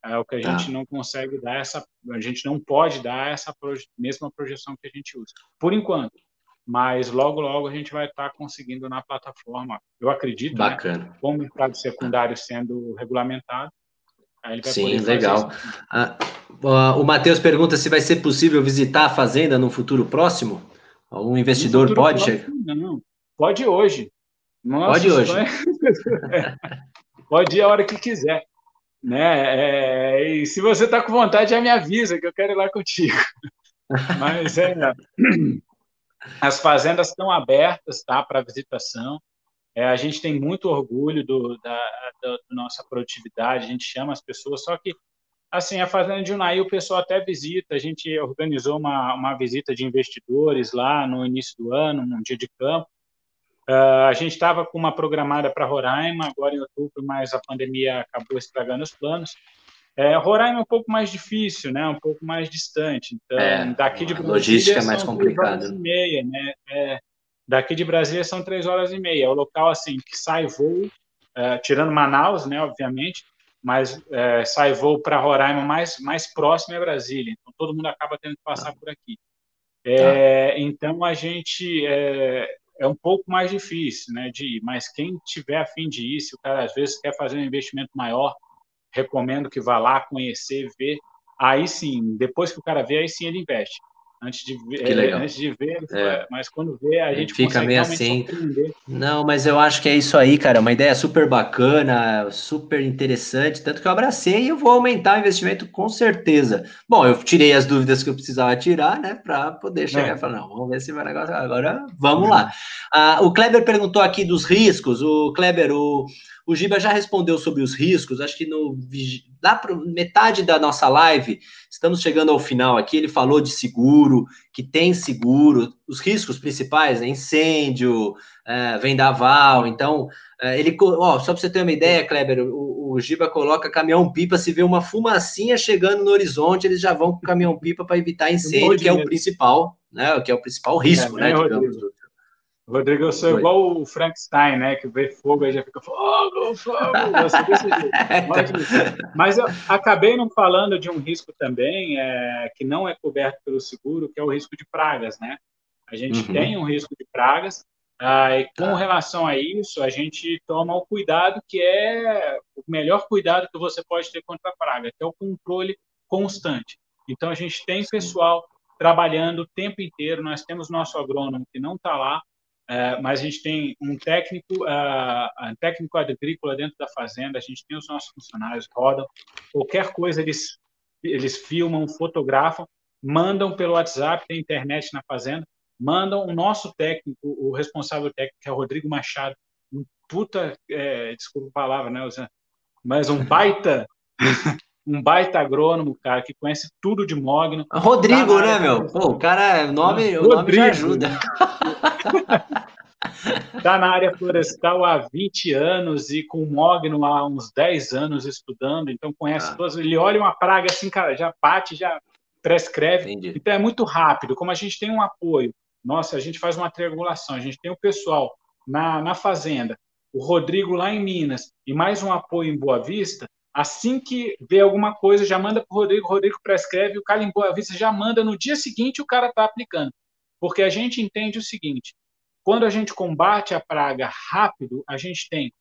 É o que a tá. gente não consegue dar essa, a gente não pode dar essa proje, mesma projeção que a gente usa. Por enquanto. Mas logo, logo a gente vai estar conseguindo na plataforma. Eu acredito, né, Bacana. Né, com o mercado secundário sendo regulamentado, Sim, legal. Ah, o Matheus pergunta se vai ser possível visitar a fazenda no futuro próximo. Um investidor pode próximo, Não, pode hoje. Nossa, pode hoje. É... *laughs* pode ir a hora que quiser. Né? É... E se você está com vontade, já me avisa que eu quero ir lá contigo. *laughs* Mas é, *clears throat* as fazendas estão abertas tá, para visitação. É, a gente tem muito orgulho do, da, da, da, nossa produtividade, a gente chama as pessoas, só que, assim, a Fazenda de Unai o pessoal até visita, a gente organizou uma, uma visita de investidores lá no início do ano, um dia de campo, uh, a gente estava com uma programada para Roraima, agora em outubro, mas a pandemia acabou estragando os planos, é, Roraima é um pouco mais difícil, né? Um pouco mais distante. Então, é, daqui de Brasília logística é mais complicada. meia, né? É, Daqui de Brasília são três horas e meia. É o local assim que sai voo, é, tirando Manaus, né, obviamente, mas é, sai voo para Roraima mais mais próximo é Brasília. Então todo mundo acaba tendo que passar por aqui. É, tá. Então a gente é, um pouco mais difícil, né, de ir. Mas quem tiver a de ir, se o cara às vezes quer fazer um investimento maior, recomendo que vá lá conhecer, ver. Aí sim, depois que o cara vê, aí sim ele investe. Antes de ver, é, antes de ver é. mas quando vê, a gente fica meio assim. Não, mas eu acho que é isso aí, cara. Uma ideia super bacana, super interessante. Tanto que eu abracei e eu vou aumentar o investimento com certeza. Bom, eu tirei as dúvidas que eu precisava tirar, né? Para poder chegar é. e falar, não, vamos ver se vai negócio. Agora vamos uhum. lá. Ah, o Kleber perguntou aqui dos riscos. O Kleber, o. O Giba já respondeu sobre os riscos, acho que no lá para metade da nossa live, estamos chegando ao final aqui, ele falou de seguro, que tem seguro, os riscos principais, né? incêndio, é, vendaval, então, é, ele, ó, só para você ter uma ideia, Kleber, o, o Giba coloca caminhão-pipa, se vê uma fumacinha chegando no horizonte, eles já vão com caminhão-pipa para evitar incêndio, que é o principal, né, que é o principal risco, é, né, digamos, Rodrigo, eu sou igual o Frankenstein, né? Que vê fogo e já fica fogo, fogo. *laughs* mas, mas eu acabei não falando de um risco também é, que não é coberto pelo seguro, que é o risco de pragas, né? A gente uhum. tem um risco de pragas, ah, e com tá. relação a isso, a gente toma o cuidado que é o melhor cuidado que você pode ter contra a praga, que é o controle constante. Então, a gente tem pessoal trabalhando o tempo inteiro, nós temos nosso agrônomo que não está lá, é, mas a gente tem um técnico, uh, um técnico agrícola dentro da fazenda, a gente tem os nossos funcionários, rodam, qualquer coisa eles, eles filmam, fotografam, mandam pelo WhatsApp, tem internet na fazenda, mandam o nosso técnico, o responsável técnico, que é o Rodrigo Machado, um puta, é, desculpa a palavra, né, mas um baita *laughs* um baita agrônomo, cara, que conhece tudo de mogno. Rodrigo, né, meu? Pô, o cara, o nome, o nome já ajuda. *laughs* Está *laughs* na área florestal há 20 anos e com mogno há uns 10 anos estudando, então conhece ah. todas. Ele olha uma praga assim, cara, já bate, já prescreve. Entendi. Então é muito rápido. Como a gente tem um apoio, nossa, a gente faz uma triangulação, a gente tem o pessoal na, na fazenda, o Rodrigo lá em Minas e mais um apoio em Boa Vista, Assim que vê alguma coisa, já manda para o Rodrigo, o Rodrigo prescreve, o cara em Boa Vista já manda, no dia seguinte o cara está aplicando. Porque a gente entende o seguinte: quando a gente combate a praga rápido, a gente tem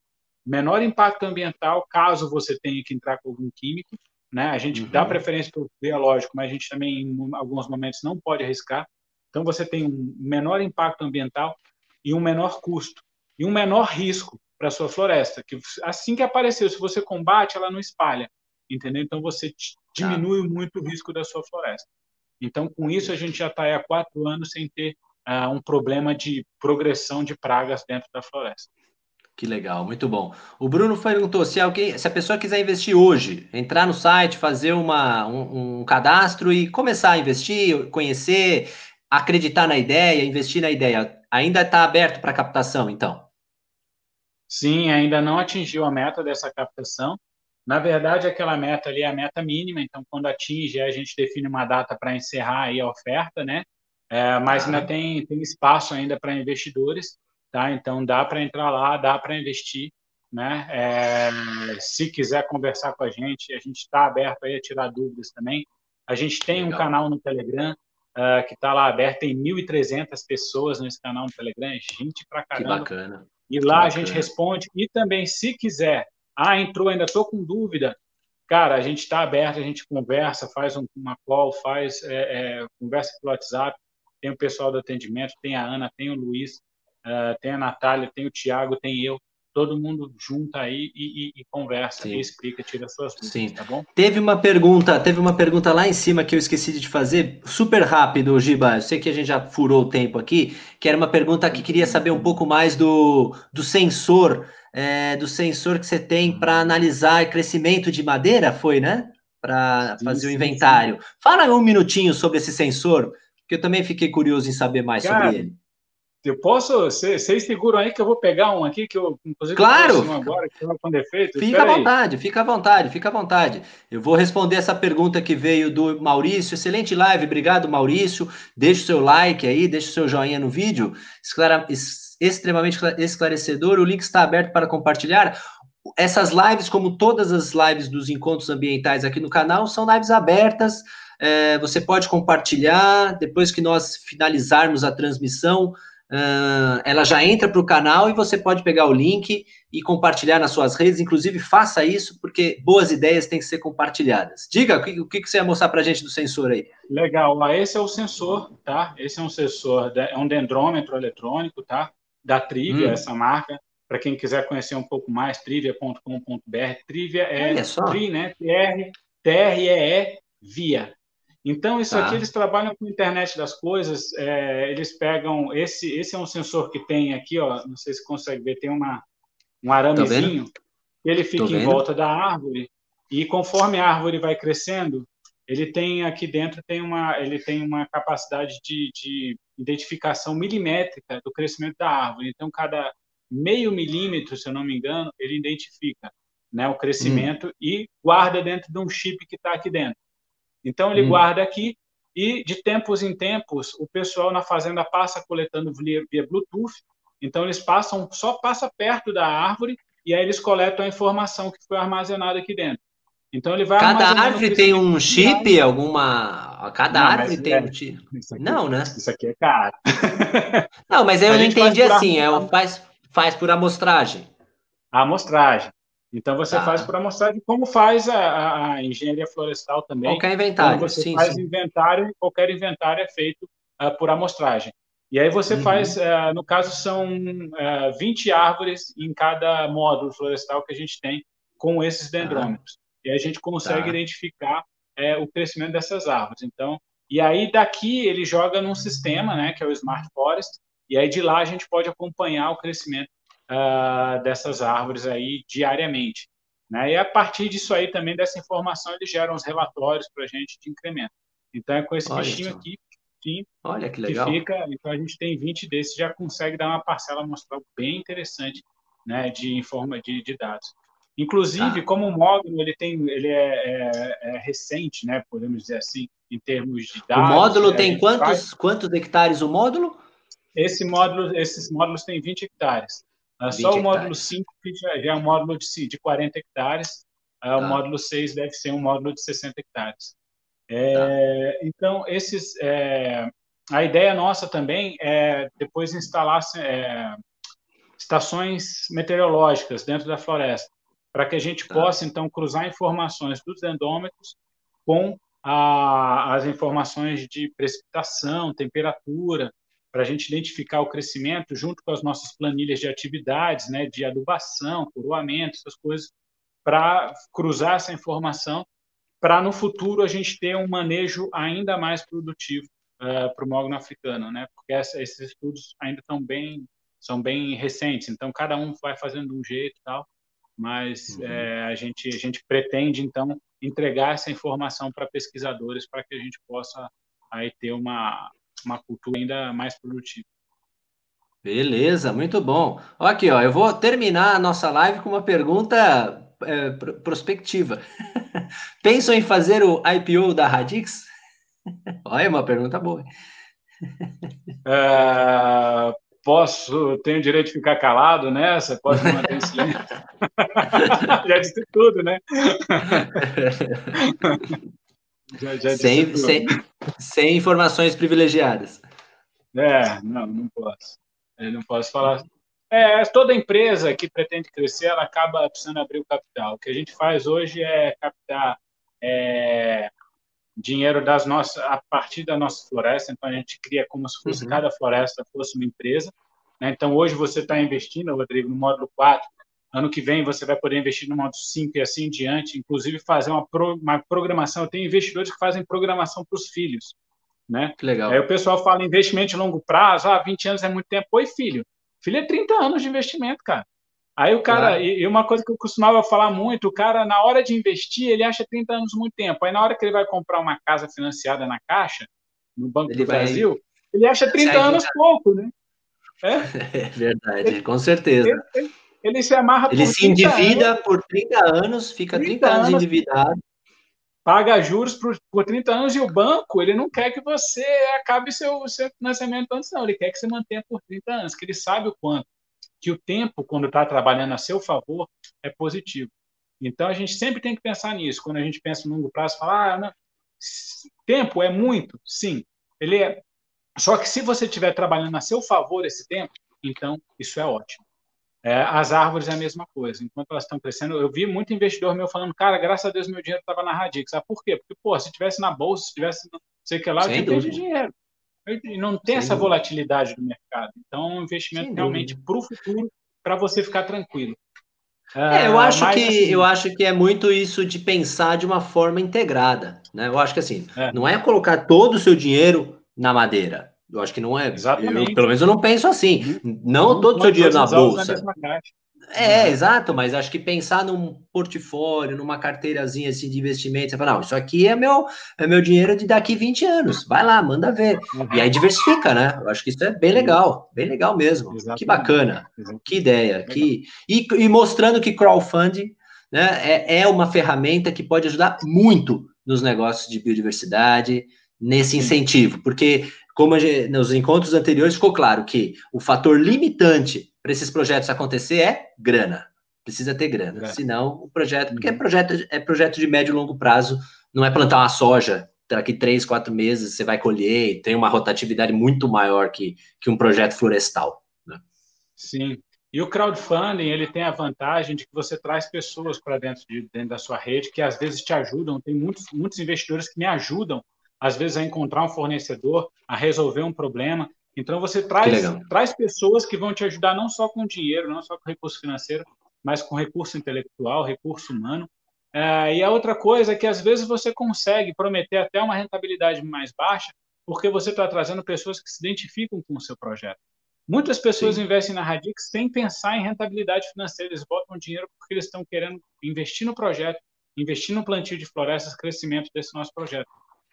menor impacto ambiental, caso você tenha que entrar com algum químico. Né? A gente uhum. dá preferência para o biológico, mas a gente também, em alguns momentos, não pode arriscar. Então, você tem um menor impacto ambiental e um menor custo e um menor risco para sua floresta. Que assim que apareceu, se você combate, ela não espalha, entendeu? Então você diminui ah. muito o risco da sua floresta. Então, com isso, a gente já está há quatro anos sem ter uh, um problema de progressão de pragas dentro da floresta. Que legal, muito bom. O Bruno perguntou se alguém, se a pessoa quiser investir hoje, entrar no site, fazer uma, um, um cadastro e começar a investir, conhecer, acreditar na ideia, investir na ideia, ainda está aberto para captação, então? Sim, ainda não atingiu a meta dessa captação. Na verdade, aquela meta ali é a meta mínima, então quando atinge, a gente define uma data para encerrar aí a oferta, né? É, mas ainda tem, tem espaço ainda para investidores, tá? Então dá para entrar lá, dá para investir, né? É, se quiser conversar com a gente, a gente está aberto aí a tirar dúvidas também. A gente tem Legal. um canal no Telegram uh, que está lá aberto, tem 1.300 pessoas nesse canal no Telegram, gente pra caramba. Que bacana. E lá a gente responde. E também, se quiser, ah, entrou, ainda estou com dúvida, cara, a gente está aberto, a gente conversa, faz uma call, faz é, é, conversa pelo WhatsApp. Tem o pessoal do atendimento, tem a Ana, tem o Luiz, uh, tem a Natália, tem o Tiago, tem eu todo mundo junta aí e, e, e conversa, e explica, tira suas dúvidas, Sim. tá bom? Teve uma pergunta, teve uma pergunta lá em cima que eu esqueci de fazer, super rápido, Giba. Eu sei que a gente já furou o tempo aqui, que era uma pergunta que queria saber um pouco mais do, do sensor, é, do sensor que você tem para analisar crescimento de madeira, foi, né? Para fazer sim, o inventário. Sim. Fala um minutinho sobre esse sensor, que eu também fiquei curioso em saber mais Cara, sobre ele. Eu posso, vocês seguram aí que eu vou pegar um aqui que eu, inclusive, claro. Um agora que com defeito. Fica à vontade, aí. fica à vontade, fica à vontade. Eu vou responder essa pergunta que veio do Maurício. Excelente live, obrigado, Maurício. Deixa o seu like aí, deixa o seu joinha no vídeo. Esclara, extremamente esclarecedor. O link está aberto para compartilhar. Essas lives, como todas as lives dos encontros ambientais aqui no canal, são lives abertas. É, você pode compartilhar depois que nós finalizarmos a transmissão uh, ela já entra para o canal e você pode pegar o link e compartilhar nas suas redes. Inclusive, faça isso, porque boas ideias têm que ser compartilhadas. Diga o que, o que você ia mostrar para a gente do sensor aí. Legal, esse é o sensor, tá? Esse é um sensor, é um dendrômetro eletrônico, tá? Da Trivia, hum. essa marca. Para quem quiser conhecer um pouco mais, trivia.com.br. Trivia é tri, né? T-R-E-E, via. Então, isso tá. aqui eles trabalham com a internet das coisas. É, eles pegam. Esse, esse é um sensor que tem aqui, ó. Não sei se consegue ver, tem uma, um aramezinho. Tá ele fica em volta da árvore. E conforme a árvore vai crescendo, ele tem aqui dentro tem uma, ele tem uma capacidade de, de identificação milimétrica do crescimento da árvore. Então, cada meio milímetro, se eu não me engano, ele identifica né, o crescimento hum. e guarda dentro de um chip que está aqui dentro. Então ele hum. guarda aqui e de tempos em tempos o pessoal na fazenda passa coletando via, via Bluetooth. Então eles passam só passa perto da árvore e aí eles coletam a informação que foi armazenada aqui dentro. Então ele vai Cada árvore tem um chip, alguma. Cada não, árvore tem é, um chip. Aqui, não, né? Isso aqui é caro. não, mas eu não entendi assim. É, faz, faz por amostragem. A amostragem. Então você tá. faz para mostrar de como faz a, a, engenharia florestal também. Qualquer inventário. Quando você sim, faz sim. inventário, qualquer inventário é feito uh, por amostragem. E aí você uhum. faz, uh, no caso, são uh, ah, 20 árvores em cada módulo florestal que a gente tem com esses dendrômetros. Tá. E a gente consegue tá. identificar é, o crescimento dessas árvores. Então, e aí daqui ele joga num sistema, né, que é o Smart Forest, e aí de lá a gente pode acompanhar o crescimento uh, dessas árvores aí diariamente. Né? E a partir disso aí também, dessa informação, eles geram os relatórios para a gente de incremento. Então, é com esse Olha bichinho aqui, sim, Olha que legal. Que fica, então a gente tem 20 desses, já consegue dar uma parcela amostral bem interessante né, de, informa, de, de dados. Inclusive, ah. como o módulo ele tem, ele é, é, é, recente, né, podemos dizer assim, em termos de dados. O módulo né, tem quantos, faz... quantos hectares o módulo? Esse módulo, esses módulos têm 20 hectares. Uh, só o módulo 5 já, já, é um módulo de, de 40 hectares, uh, o tá. módulo 6 deve ser um módulo de 60 hectares. É, tá. Então, esses, é, a ideia nossa também é depois instalar é, estações meteorológicas dentro da floresta, para que a gente tá. possa, então, cruzar informações dos dendômetros com a, as informações de precipitação, temperatura, para a gente identificar o crescimento junto com as nossas planilhas de atividades, né, de adubação, coroamento, essas coisas, para cruzar essa informação, para no futuro a gente ter um manejo ainda mais produtivo uh, para o mogno africano, né, porque essa, esses estudos ainda estão bem, são bem recentes, então cada um vai fazendo um jeito e tal, mas uhum. é, a, gente, a gente pretende, então, entregar essa informação para pesquisadores para que a gente possa aí ter uma, uma cultura ainda mais produtiva. Beleza, muito bom. Aqui, ó, eu vou terminar a nossa live com uma pergunta é, prospectiva. *laughs* Pensam em fazer o IPO da Radix? *laughs* Olha, uma pergunta boa. É, *laughs* posso, tenho direito de ficar calado nessa? Posso manter em silêncio? Já disse tudo, né? Já, já sem, sem, sem, informações privilegiadas. É, não, não posso. Eu não posso falar. É, toda empresa que pretende crescer, ela acaba precisando abrir o capital. O que a gente faz hoje é captar é, dinheiro das nossas, a partir da nossa floresta. Então, a gente cria como se fosse uhum. cada floresta fosse uma empresa. Né? Então, hoje você está investindo, Rodrigo, no módulo 4, Ano que vem você vai poder investir no modo 5 e assim em diante, inclusive fazer uma, pro, uma programação. Eu tenho investidores que fazem programação para os filhos. Né? Que legal. Aí o pessoal fala investimento de longo prazo, ah, 20 anos é muito tempo. Oi, filho. Filho é 30 anos de investimento, cara. Aí o cara, claro. e, e uma coisa que eu costumava falar muito, o cara, na hora de investir, ele acha 30 anos muito tempo. Aí na hora que ele vai comprar uma casa financiada na Caixa, no Banco ele do vai... Brasil, ele acha 30 anos pouco, né? *laughs* É, é verdade, ele, com certeza. Ele, ele, ele se amarra Ele se endivida anos, por 30 anos, fica 30, 30 anos, endividado. Paga juros por, por 30 anos e o banco, ele não quer que você acabe seu, seu financiamento antes, não. Ele quer que você mantenha por 30 anos, que ele sabe o quanto. Que o tempo, quando está trabalhando a seu favor, é positivo. Então, a gente sempre tem que pensar nisso. Quando a gente pensa no longo prazo, falar, ah, não, tempo é muito, sim. Ele é, Só que se você estiver trabalhando a seu favor esse tempo, então isso é ótimo. É, as árvores é a mesma coisa. Enquanto elas estão crescendo, eu vi muito investidor meu falando, cara, graças a Deus meu dinheiro estava na Radix. Sabe por quê? Porque, pô, se tivesse na bolsa, se tivesse não sei o que lá, Sem eu tinha perdido dinheiro. E não tem Sem essa dúvida. volatilidade do mercado. Então, é um investimento Sem realmente para o futuro, para você ficar tranquilo. É, eu ah, acho Mas, que assim, eu acho que é muito isso de pensar de uma forma integrada, né? Eu acho que assim, é. não é colocar todo o seu dinheiro na madeira. Eu acho que não é. Exatamente. Eu, pelo menos eu não penso assim. Uhum. Não, não todo o seu dinheiro na bolsa. É, uhum. exato, mas acho que pensar num portfólio, numa carteirazinha assim de investimento, você fala, não, isso aqui é meu, é meu dinheiro de daqui 20 anos. Vai lá, manda ver. Uhum. E aí diversifica, né? Eu acho que isso é bem legal, bem legal mesmo. Exatamente. Que bacana, Exatamente. que ideia. Que... E, e mostrando que crowdfunding né, é, é uma ferramenta que pode ajudar muito nos negócios de biodiversidade, nesse incentivo, porque como gente, nos encontros anteriores ficou claro que o fator limitante para esses projetos acontecer é grana. Precisa ter grana. É. Senão, o projeto, porque é uhum. projeto, é projeto de médio e longo prazo, não é plantar uma soja, daqui três, quatro meses você vai colher, e tem uma rotatividade muito maior que, que um projeto florestal. Né? Sim. E o crowdfunding, ele tem a vantagem de que você traz pessoas para dentro, de, dentro da sua rede que às vezes te ajudam. Tem muitos, muitos investidores que me ajudam, às vezes, a encontrar um fornecedor, a resolver um problema. Então, você traz, traz pessoas que vão te ajudar não só com dinheiro, não só com recurso financeiro, mas com recurso intelectual, recurso humano. É, e a outra coisa é que, às vezes, você consegue prometer até uma rentabilidade mais baixa, porque você está trazendo pessoas que se identificam com o seu projeto. Muitas pessoas Sim. investem na Radix sem pensar em rentabilidade financeira, eles botam dinheiro porque eles estão querendo investir no projeto, investir no plantio de florestas, crescimento desse nosso projeto.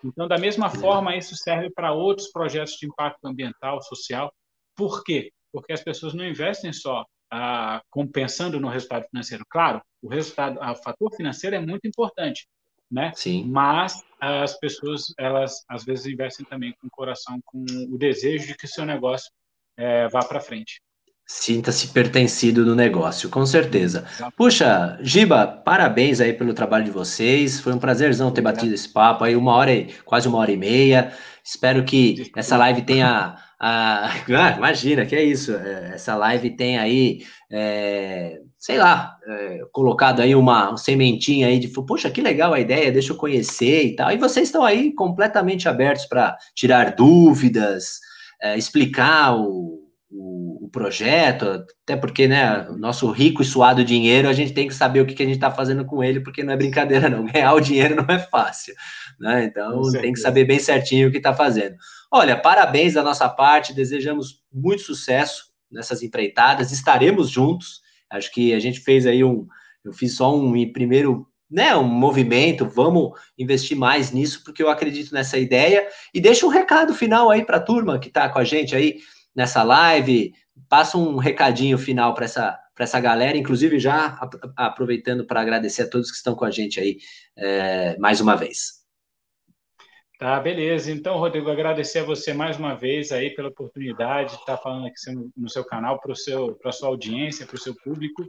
Então, da mesma forma, isso serve para outros projetos de impacto ambiental, social. Por quê? Porque as pessoas não investem só ah, compensando no resultado financeiro. Claro, o resultado, o fator financeiro é muito importante, né? Sim. Mas as pessoas, elas às vezes investem também com o coração, com o desejo de que o seu negócio é, vá para frente. Sinta-se pertencido no negócio, com certeza. Puxa, Giba, parabéns aí pelo trabalho de vocês. Foi um prazerzão ter batido esse papo aí, uma hora e quase uma hora e meia. Espero que essa live tenha. A... *laughs* Ah, imagina, que é isso. É, essa live tem aí, é, sei lá, é, colocado aí uma, uma sementinha aí de, poxa, que legal a ideia, deixa eu conhecer e tal. E vocês estão aí completamente abertos para tirar dúvidas, é, explicar o o, o, projeto, até porque, né, o nosso rico e suado dinheiro, a gente tem que saber o que, que a gente está fazendo com ele, porque não é brincadeira, não. *laughs* Ganhar o dinheiro não é fácil, né? Então, tem que saber bem certinho o que está fazendo. Olha, parabéns da nossa parte, desejamos muito sucesso nessas empreitadas, estaremos juntos. Acho que a gente fez aí um, eu fiz só um primeiro né, um movimento, vamos investir mais nisso, porque eu acredito nessa ideia. E deixa um recado final aí para a turma que está com a gente aí nessa live. Passa um recadinho final para essa, essa galera, inclusive já aproveitando para agradecer a todos que estão com a gente aí é, mais uma vez. Tá, beleza. Então, Rodrigo, agradecer a você mais uma vez aí pela oportunidade de estar falando aqui no seu canal, para a sua audiência, para o seu público,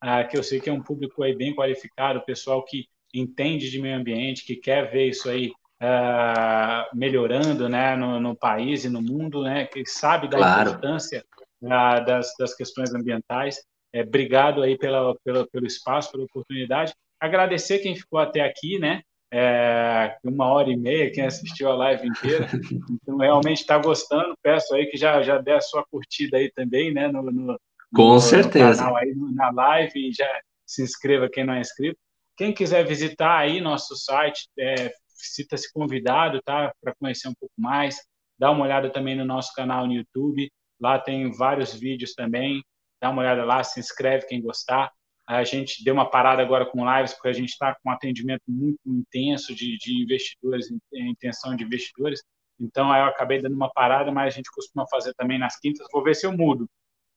ah, que eu sei que é um público aí bem qualificado, pessoal que entende de meio ambiente, que quer ver isso aí uh, melhorando né, no, no, país e no mundo, né, que sabe da claro. importância uh, das, das questões ambientais. É, obrigado aí pela, pela, pelo espaço, pela oportunidade. Agradecer quem ficou até aqui, né? É, uma hora e meia, quem assistiu a live inteira. Então, realmente está gostando. Peço aí que já, já dê a sua curtida aí também, né? No, no Com no, certeza. No aí, na live já se inscreva quem não é inscrito. Quem quiser visitar aí nosso site, é sinta-se convidado, tá? Para conhecer um pouco mais. Dá uma olhada também no nosso canal no YouTube. Lá tem vários vídeos também. Dá uma olhada lá, se inscreve quem gostar. A gente deu uma parada agora com lives, porque a gente está com um atendimento muito intenso de, de investidores, intenção de investidores. Então, eu acabei dando uma parada, mas a gente costuma fazer também nas quintas. Vou ver se eu mudo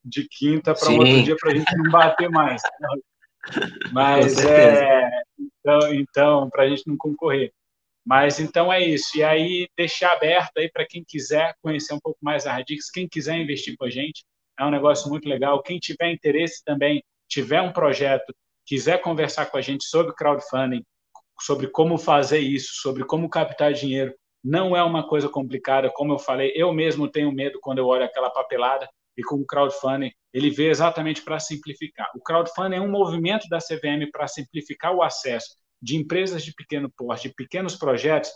de quinta para outro dia para a gente não bater mais. *laughs* Mas é, então, então para a gente não concorrer. Mas então é isso. E aí deixar aberto aí para quem quiser conhecer um pouco mais a Radix, quem quiser investir com a gente, é um negócio muito legal. Quem tiver interesse também, tiver um projeto, quiser conversar com a gente sobre crowdfunding, sobre como fazer isso, sobre como captar dinheiro, Não é uma coisa complicada, como eu falei, eu mesmo tenho medo quando eu olho aquela papelada e com o crowdfunding ele veio exatamente para simplificar. O crowdfunding é um movimento da CVM para simplificar o acesso de empresas de pequeno porte, de pequenos projetos,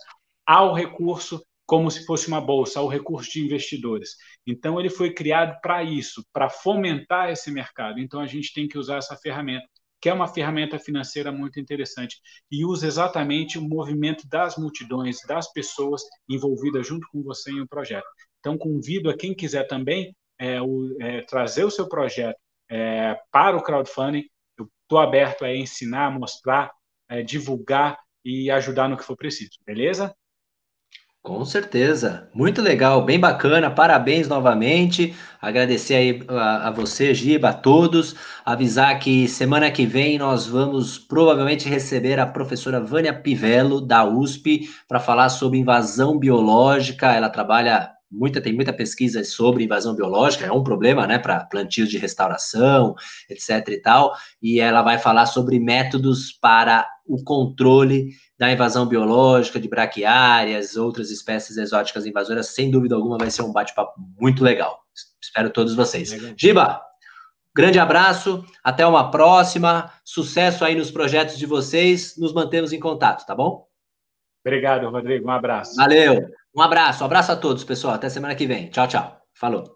ao recurso como se fosse uma bolsa, ao recurso de investidores. Então, ele foi criado para isso, para fomentar esse mercado. Então, a gente tem que usar essa ferramenta, que é uma ferramenta financeira muito interessante, e usa exatamente o movimento das multidões, das pessoas envolvidas junto com você em um projeto. Então, convido a quem quiser também é, o, é, trazer o seu projeto é, para o crowdfunding. Eu estou aberto a ensinar, mostrar, é, divulgar e ajudar no que for preciso, beleza? Com certeza, muito legal, bem bacana, parabéns novamente, agradecer aí a, a, você, Giba, a todos, avisar que semana que vem nós vamos provavelmente receber a professora Vânia Pivello, da USP, para falar sobre invasão biológica, ela trabalha muita, tem muita pesquisa sobre invasão biológica, é um problema, né, para plantios de restauração, etc e tal, e ela vai falar sobre métodos para o controle da invasão biológica de braquiárias, outras espécies exóticas invasoras, sem dúvida alguma vai ser um bate-papo muito legal. Espero todos vocês. Legal. Giba, grande abraço, até uma próxima, sucesso aí nos projetos de vocês, nos mantemos em contato, tá bom? Obrigado, Rodrigo, um abraço. Valeu. Um abraço, um abraço a todos, pessoal. Até semana que vem. Tchau, tchau. Falou.